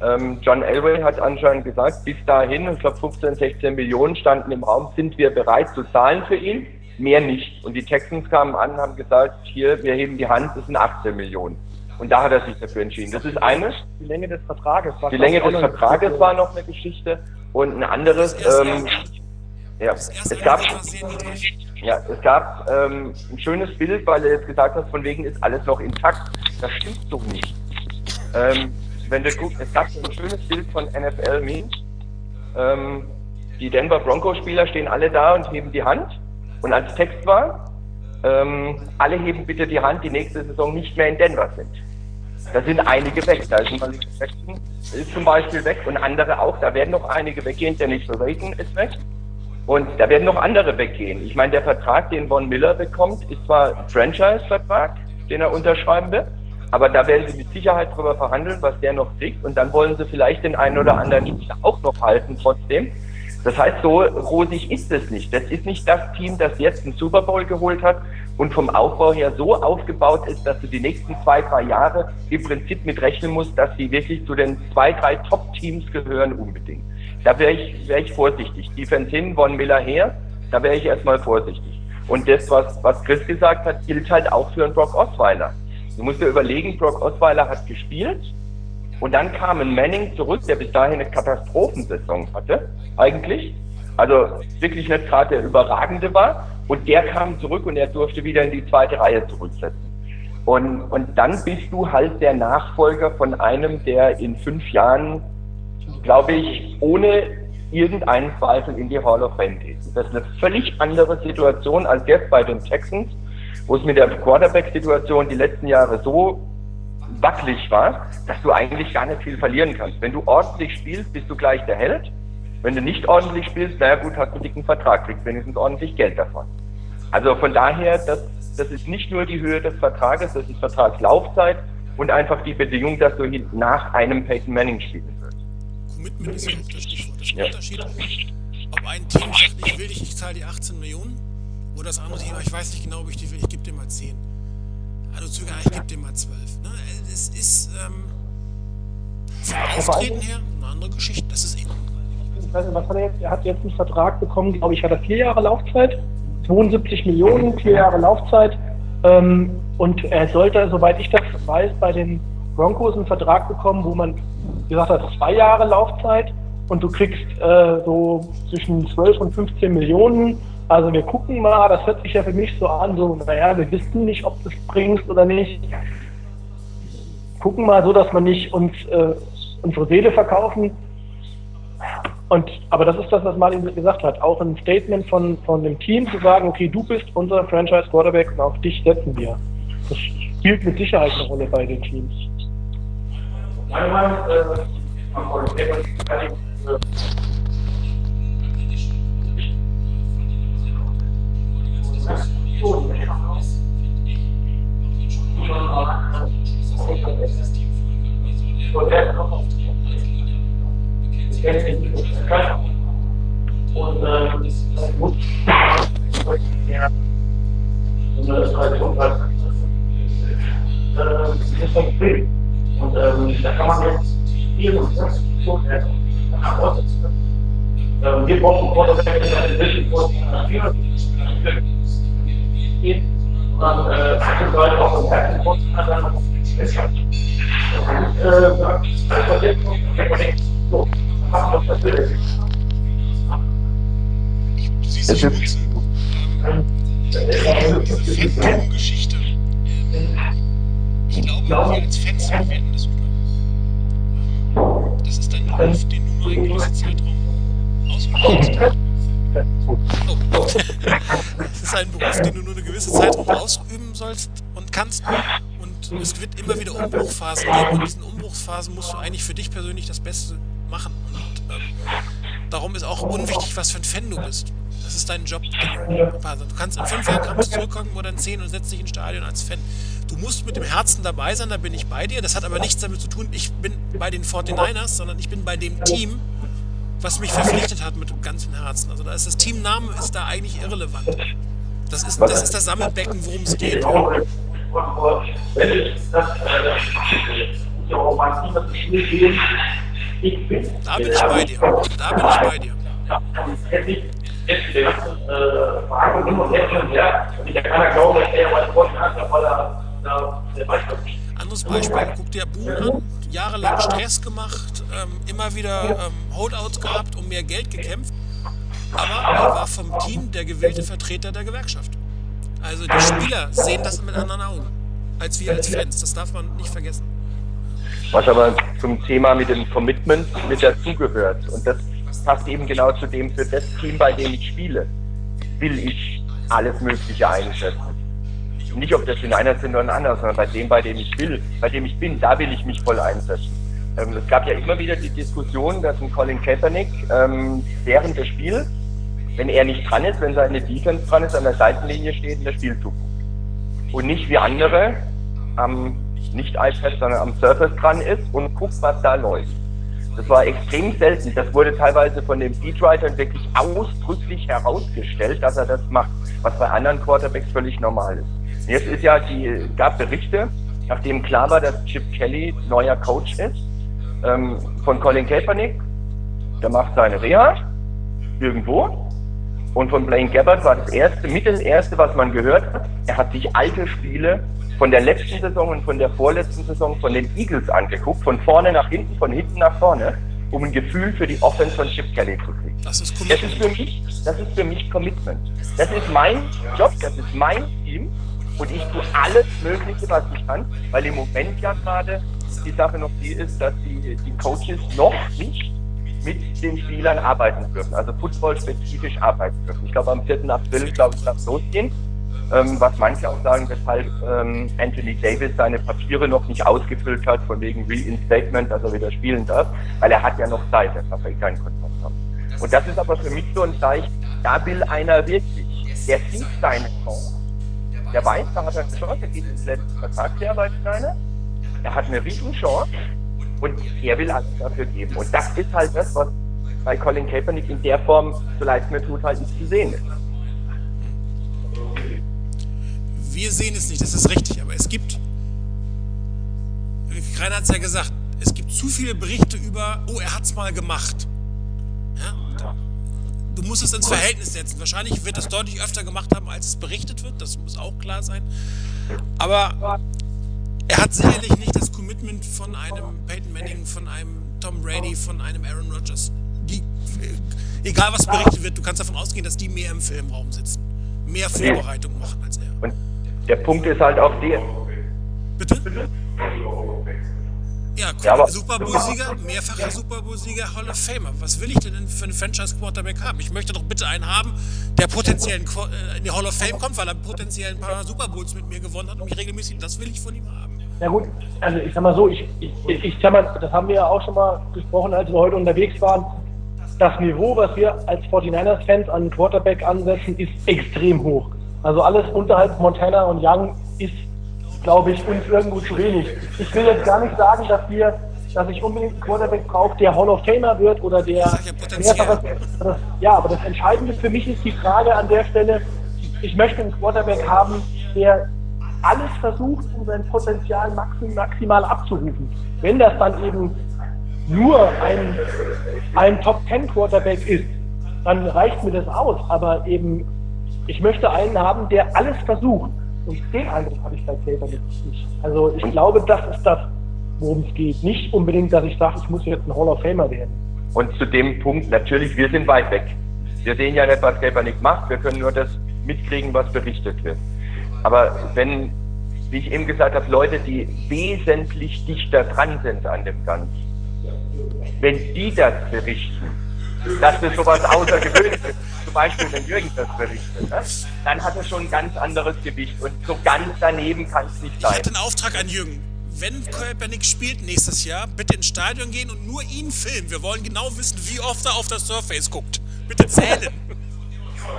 Ähm, John Elway hat anscheinend gesagt, bis dahin, ich glaube 15, 16 Millionen standen im Raum, sind wir bereit zu zahlen für ihn, mehr nicht. Und die Texans kamen an und haben gesagt, hier, wir heben die Hand, das sind 18 Millionen. Und da hat er sich dafür entschieden. Das ist eines. Die Länge des Vertrages war Die Länge des Vertrages war noch eine Geschichte. Und ein anderes, ähm, ja, es gab, ja, es gab ähm, ein schönes Bild, weil er jetzt gesagt hat, von wegen ist alles noch intakt. Das stimmt so nicht. Ähm, wenn du guckst, es gab ein schönes Bild von NFL Memes. Ähm, die Denver Broncos Spieler stehen alle da und heben die Hand. Und als Text war, ähm, alle heben bitte die Hand, die nächste Saison nicht mehr in Denver sind. Da sind einige weg. Da ist ist zum Beispiel weg und andere auch. Da werden noch einige weggehen. Dennis Reagan ist weg. Und da werden noch andere weggehen. Ich meine, der Vertrag, den Von Miller bekommt, ist zwar ein Franchise-Vertrag, den er unterschreiben wird, aber da werden sie mit Sicherheit drüber verhandeln, was der noch kriegt. Und dann wollen sie vielleicht den einen oder anderen Spieler auch noch halten trotzdem. Das heißt, so rosig ist es nicht. Das ist nicht das Team, das jetzt einen Super Bowl geholt hat und vom Aufbau her so aufgebaut ist, dass du die nächsten zwei, drei Jahre im Prinzip mit rechnen musst, dass sie wirklich zu den zwei, drei Top-Teams gehören unbedingt. Da wäre ich, wär ich vorsichtig. Defense hin, Von Miller her, da wäre ich erstmal vorsichtig. Und das, was, was Chris gesagt hat, gilt halt auch für einen Brock Osweiler. Du musst dir überlegen, Brock Osweiler hat gespielt und dann kam ein Manning zurück, der bis dahin eine Katastrophensaison hatte, eigentlich. Also wirklich nicht gerade der Überragende war. Und der kam zurück und er durfte wieder in die zweite Reihe zurücksetzen. Und, und dann bist du halt der Nachfolger von einem, der in fünf Jahren glaube ich, ohne irgendeinen Zweifel in die Hall of Fame geht. Das ist eine völlig andere Situation als jetzt bei den Texans, wo es mit der Quarterback-Situation die letzten Jahre so wackelig war, dass du eigentlich gar nicht viel verlieren kannst. Wenn du ordentlich spielst, bist du gleich der Held. Wenn du nicht ordentlich spielst, naja gut, hast du einen dicken Vertrag, kriegst wenigstens ordentlich Geld davon. Also von daher, das, das ist nicht nur die Höhe des Vertrages, das ist Vertragslaufzeit und einfach die Bedingung, dass du nach einem Peyton Manning spielen Commitment ist ja auch das Stichwort. Das ist ein Unterschied, ob ein Team sagt, ich will dich, ich zahle die 18 Millionen, oder das andere Team, ich weiß nicht genau, ob ich die will, ich gebe dir mal 10. Also Züger, ich gebe dir mal 12. Ne? Es ist ähm, vom Auftreten her eine andere Geschichte. Das ist eben. Ich weiß nicht, was hat er jetzt? Er hat jetzt einen Vertrag bekommen, glaube ich, hat er vier Jahre Laufzeit, 72 Millionen, vier Jahre Laufzeit. Ähm, und er sollte, soweit ich das weiß, bei den Broncos einen Vertrag bekommen, wo man gesagt hat, zwei Jahre Laufzeit und du kriegst äh, so zwischen 12 und 15 Millionen. Also wir gucken mal, das hört sich ja für mich so an, so, naja, wir wissen nicht, ob du es bringst oder nicht. Gucken mal so, dass man nicht uns äh, unsere Seele verkaufen. Und, aber das ist das, was Martin gesagt hat. Auch ein Statement von, von dem Team zu sagen, okay, du bist unser Franchise Quarterback und auf dich setzen wir. Das spielt mit Sicherheit eine Rolle bei den Teams. Einmal, äh, man kann ich, äh, und äh, muss ja und das ist schon was ist das und ähm, da kann man jetzt viel und das so nach Hause ähm, Wir brauchen Quarterback, der eine Vision vor geht und dann äh, beispielsweise auch im Herzen kurz dann noch es hat. Und äh, jetzt. So, machen wir das natürlich. Es schon, ähm. Ich glaube, wir als Fans bewerten das über. Das ist ein Beruf, den nur einen gewissen Zeitraum ausüben Oh, oh. Das ist ein Beruf, den du nur eine gewisse Zeitraum ausüben sollst und kannst. Und es wird immer wieder Umbruchphasen geben. Und in diesen Umbruchsphasen musst du eigentlich für dich persönlich das Beste machen. Und ähm, darum ist auch unwichtig, was für ein Fan du bist. Das ist dein Job. Du kannst in fünf Jahren kannst zurückkommen oder in zehn und setzt dich ins Stadion als Fan. Du musst mit dem Herzen dabei sein, da bin ich bei dir. Das hat aber nichts damit zu tun, ich bin bei den 49ers, sondern ich bin bei dem Team, was mich verpflichtet hat mit dem ganzen Herzen. Also da ist das Teamname ist da eigentlich irrelevant. Das ist das, ist das Sammelbecken, worum es geht. Da bin ich bei dir. Da bin ich bei dir. Jetzt äh, Fragen hin und her und her. Und ich kann ja glauben, dass er mal Sport hat, weil er da der Beispiel Anderes Beispiel, guck dir Boom an, jahrelang Stress gemacht, ähm, immer wieder ähm, Holdouts gehabt, um mehr Geld gekämpft. Aber er war vom Team der gewählte Vertreter der Gewerkschaft. Also die Spieler sehen das mit anderen Augen, als wir als Fans. Das darf man nicht vergessen. Was aber zum Thema mit dem Commitment mit dazugehört. Und das passt eben genau zu dem, für das Team, bei dem ich spiele, will ich alles Mögliche einsetzen. Nicht, ob das in einer sind oder in einer, sondern bei dem, bei dem ich will, bei dem ich bin, da will ich mich voll einsetzen. Ähm, es gab ja immer wieder die Diskussion, dass ein Colin Kaepernick ähm, während des Spiels, wenn er nicht dran ist, wenn seine Defense dran ist, an der Seitenlinie steht und das Spiel zuguckt. Und nicht wie andere am nicht iPad, sondern am Surface dran ist und guckt, was da läuft. Das war extrem selten. Das wurde teilweise von den Beatwritern wirklich ausdrücklich herausgestellt, dass er das macht, was bei anderen Quarterbacks völlig normal ist. Jetzt ist ja die, gab Berichte, nachdem klar war, dass Chip Kelly neuer Coach ist, ähm, von Colin Kaepernick. Der macht seine Reha irgendwo. Und von Blaine Gabbard war das erste, mit erste, was man gehört hat. Er hat sich alte Spiele von der letzten Saison und von der vorletzten Saison von den Eagles angeguckt, von vorne nach hinten, von hinten nach vorne, um ein Gefühl für die Offense von Chip Kelly zu kriegen. Das ist, das ist für mich, das ist für mich Commitment. Das ist mein Job, das ist mein Team und ich tue alles Mögliche, was ich kann, weil im Moment ja gerade die Sache noch die ist, dass die, die Coaches noch nicht mit den Spielern arbeiten dürfen, also football-spezifisch arbeiten dürfen. Ich glaube, am 4. April, glaube ich, darf es losgehen ähm, was manche auch sagen, weshalb ähm, Anthony Davis seine Papiere noch nicht ausgefüllt hat, von wegen Reinstatement, dass er wieder spielen darf, weil er hat ja noch Zeit, er darf keinen Kontakt haben. Und das ist aber für mich so ein Zeichen, da will einer wirklich, der sieht seine Chance. Der weiß, da hat er eine Chance, er geht ins letzte Vertragsjahr bei Steiner, er hat eine riesen Chance und er will alles dafür geben. Und das ist halt das, was bei Colin Kaepernick in der Form, so leid mir tut, halt nicht zu sehen ist. Wir sehen es nicht, das ist richtig, aber es gibt, Kreiner hat es ja gesagt, es gibt zu viele Berichte über, oh, er hat es mal gemacht. Ja? Du musst es ins Verhältnis setzen. Wahrscheinlich wird es deutlich öfter gemacht haben, als es berichtet wird, das muss auch klar sein. Aber er hat sicherlich nicht das Commitment von einem Peyton Manning, von einem Tom Brady, von einem Aaron Rodgers. Die, egal was berichtet wird, du kannst davon ausgehen, dass die mehr im Filmraum sitzen, mehr Vorbereitung machen als er. Der Punkt ist halt auch der. Bitte? Ja, ja Super Bowl-Sieger, mehrfacher Super Bowl-Sieger, Hall of Famer. Was will ich denn für einen Franchise-Quarterback haben? Ich möchte doch bitte einen haben, der potenziell äh, in die Hall of Fame kommt, weil er potenziell ein paar Super Bowls mit mir gewonnen hat und mich regelmäßig. Das will ich von ihm haben. Ja gut, also ich sag mal so, ich, ich, ich sag mal, das haben wir ja auch schon mal gesprochen, als wir heute unterwegs waren. Das Niveau, was wir als 49ers-Fans an Quarterback ansetzen, ist extrem hoch. Also alles unterhalb Montana und Young ist, glaube ich, uns irgendwo zu wenig. Ich will jetzt gar nicht sagen, dass wir, dass ich unbedingt einen Quarterback brauche, der Hall of Famer wird oder der mehrfaches. Ja, aber das Entscheidende für mich ist die Frage an der Stelle, ich möchte einen Quarterback haben, der alles versucht, um sein Potenzial maximal abzurufen. Wenn das dann eben nur ein, ein Top Ten Quarterback ist, dann reicht mir das aus. Aber eben ich möchte einen haben, der alles versucht. Und den Eindruck habe ich bei Taylor nicht. Also ich glaube, das ist das, worum es geht. Nicht unbedingt, dass ich sage, ich muss jetzt ein Hall of Famer werden. Und zu dem Punkt, natürlich, wir sind weit weg. Wir sehen ja nicht, was Kaepernick macht. Wir können nur das mitkriegen, was berichtet wird. Aber wenn, wie ich eben gesagt habe, Leute, die wesentlich dichter dran sind an dem Ganzen, wenn die das berichten, dass das sowas Außergewöhnliches ist, zum Beispiel, wenn Jürgen das berichtet, ne, dann hat er schon ein ganz anderes Gewicht und so ganz daneben kann es nicht Ich sein. hätte einen Auftrag an Jürgen. Wenn Kaepernick spielt nächstes Jahr, bitte ins Stadion gehen und nur ihn filmen. Wir wollen genau wissen, wie oft er auf das Surface guckt. Bitte zählen.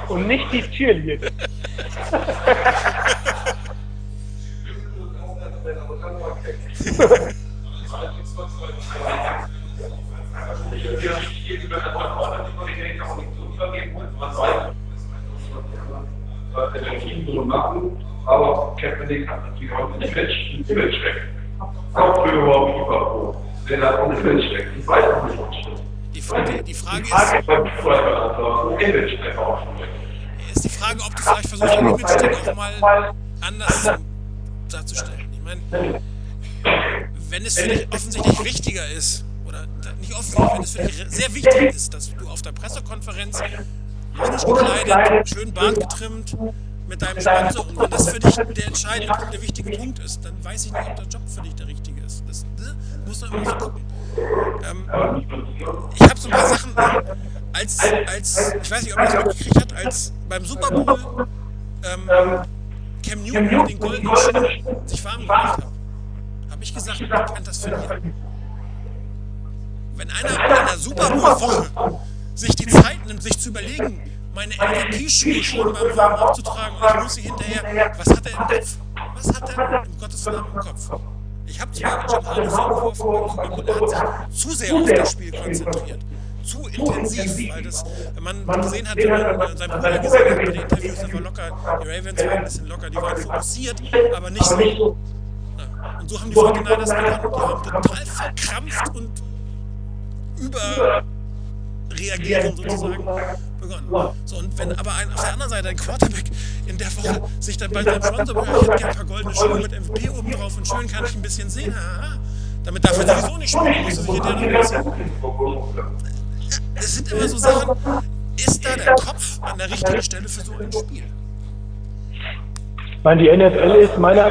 Und nicht die Cheerleader. Aber Kaepernick hat natürlich auch ein ein Image weg. Auch früher überhaupt FIFA Der hat auch ein Image weg. Ich weiß auch nicht, was. Die, Frage- die Frage ist, ist, ein die Frage, ob du vielleicht versuchst, dein Image auch mal anders darzustellen. Ich meine, wenn es für dich offensichtlich wichtiger ist, oder nicht offensichtlich, wenn es für dich sehr wichtig ist, dass du auf der Pressekonferenz logisch gekleidet, schön Bart getrimmt, mit deinem Sponsor, und wenn das für dich der entscheidende, der wichtige Punkt ist, dann weiß ich nicht, ob der Job für dich der richtige ist. Das ne, muss man immer so gucken. Ähm, ich habe so ein paar Sachen, als, als, ich weiß nicht, ob ihr das mitgekriegt habt, als beim Super Bowl ähm, Cam Newton den goldenen Schuhen sich warm gemacht hat, habe ich gesagt, man kann das verlieren. Wenn einer in einer Super Bowl-Woche sich die Zeit nimmt, sich zu überlegen, meine MVP-Schuhe schon beim Warm aufzutragen und ich muss sie hinterher, was hat er im Kopf? Was hat er im Gottes Namen im Kopf? Ich habe zwar Jim Harbaugh vorgeworfen Bowl, er hat sich zu sehr auf das Spiel konzentriert. Zu intensiv, weil das, wenn man gesehen hat, wie man sein Bruder gesagt hat, bei den Interviews, das war locker, die Ravens waren ein bisschen locker, die waren fokussiert, aber nicht so. Und so haben die 49ers gekannt. Die haben total verkrampft und überreagiert und sozusagen begonnen. So, und wenn aber ein, auf der anderen Seite ein Quarterback in der Woche sich dann bei seinem Sponsor sagt, ich hätte gerne ein paar goldene Schuhe mit MVP oben drauf und schön kann ich ein bisschen sehen, haha, damit darf er sowieso nicht spielen, muss er sich hinterher noch. Es sind immer so Sachen, ist da der Kopf an der richtigen Stelle für so ein Spiel? Ich meine, die NFL ist meiner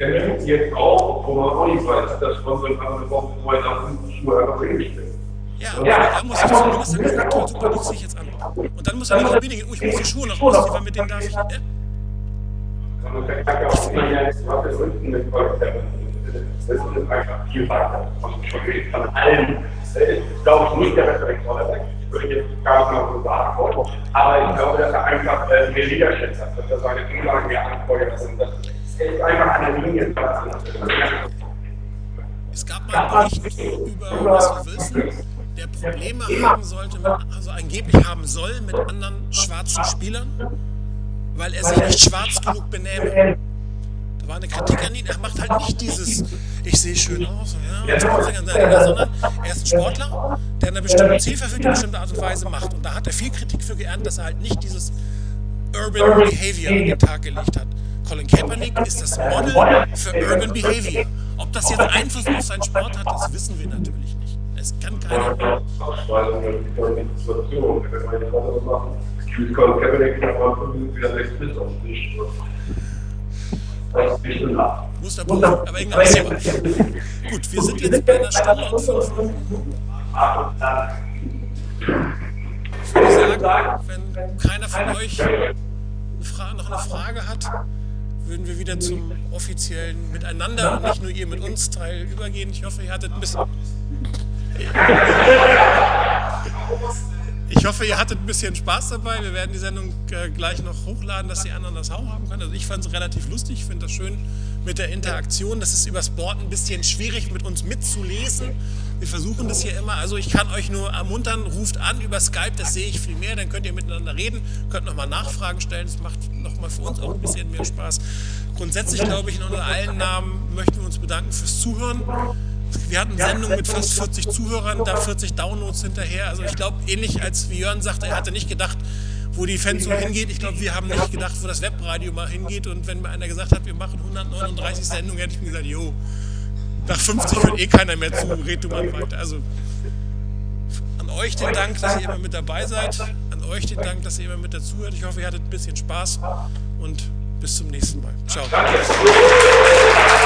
Kennt jetzt auch, wo man auch nicht weiß, dass man so eine Woche vorher nach unten Schuhe einfach hinstellen. Ja, aber er muss sich zumindest sagen, ja, toll, super, die ziehe ich jetzt an. Und dann muss er nicht unbedingt, oh, ich muss die Schuhe noch ausziehen, weil mit denen darf ich. Äh? Das ist einfach viel weiter. Von allen, ist, glaube ich, nicht der beste Rekordwerk. Ich würde jetzt gar nicht mal so sagen. Aber ich glaube, dass er einfach äh, mehr Leadership hat, dass er seine Umlagen mehr anfeuert sind. Einfach der Linie. Es gab mal einen Bericht über Russell Wilson, der Probleme haben sollte, also angeblich haben soll mit anderen schwarzen Spielern, weil er sich nicht schwarz genug benähme. Da war eine Kritik an ihn, er macht halt nicht dieses, ich sehe schön aus, ja, sondern er ist ein Sportler, der eine bestimmte Zielverfügung in bestimmte Art und Weise macht. Und da hat er viel Kritik für geerntet, dass er halt nicht dieses Urban Behavior an den Tag gelegt hat. Colin Kaepernick ist das Model für Urban Behavior. Ob das jetzt Einfluss auf seinen Sport hat, das wissen wir natürlich nicht. Es kann keiner. Situation, wenn wir jetzt was machen. Ich kann Kaepernick nach 5 Minuten wieder 6 bis auf den Tisch. Das ist nicht nach. Musterpunkt, aber irgendwann ist. Gut, wir sind jetzt bei einer Stunde und fünf Minuten. Ich würde sagen, wenn keiner von euch noch eine Frage hat, würden wir wieder zum offiziellen Miteinander und nicht nur ihr mit uns Teil übergehen. Ich hoffe, ihr hattet ein bisschen. Ich hoffe, ihr hattet ein bisschen Spaß dabei. Wir werden die Sendung äh, gleich noch hochladen, dass die anderen das auch haben können. Also ich fand es relativ lustig, ich finde das schön mit der Interaktion. Das ist übers Board ein bisschen schwierig mit uns mitzulesen. Wir versuchen das hier immer. Also ich kann euch nur ermuntern, ruft an über Skype, das sehe ich viel mehr. Dann könnt ihr miteinander reden, könnt nochmal Nachfragen stellen. Das macht nochmal für uns auch ein bisschen mehr Spaß. Grundsätzlich glaube ich, in unter allen Namen möchten wir uns bedanken fürs Zuhören. Wir hatten Sendungen mit fast 40 Zuhörern, da 40 Downloads hinterher. Also ich glaube, ähnlich als wie Jörn sagte, er hatte nicht gedacht, wo die Fans so hingeht. Ich glaube, wir haben nicht gedacht, wo das Webradio mal hingeht. Und wenn mir einer gesagt hat, wir machen 139 Sendungen, hätte ich mir gesagt, jo, nach 50 hört eh keiner mehr zu, red du mal weiter. Also an euch den Dank, dass ihr immer mit dabei seid. An euch den Dank, dass ihr immer mit dazu hört. Ich hoffe, ihr hattet ein bisschen Spaß und bis zum nächsten Mal. Ciao.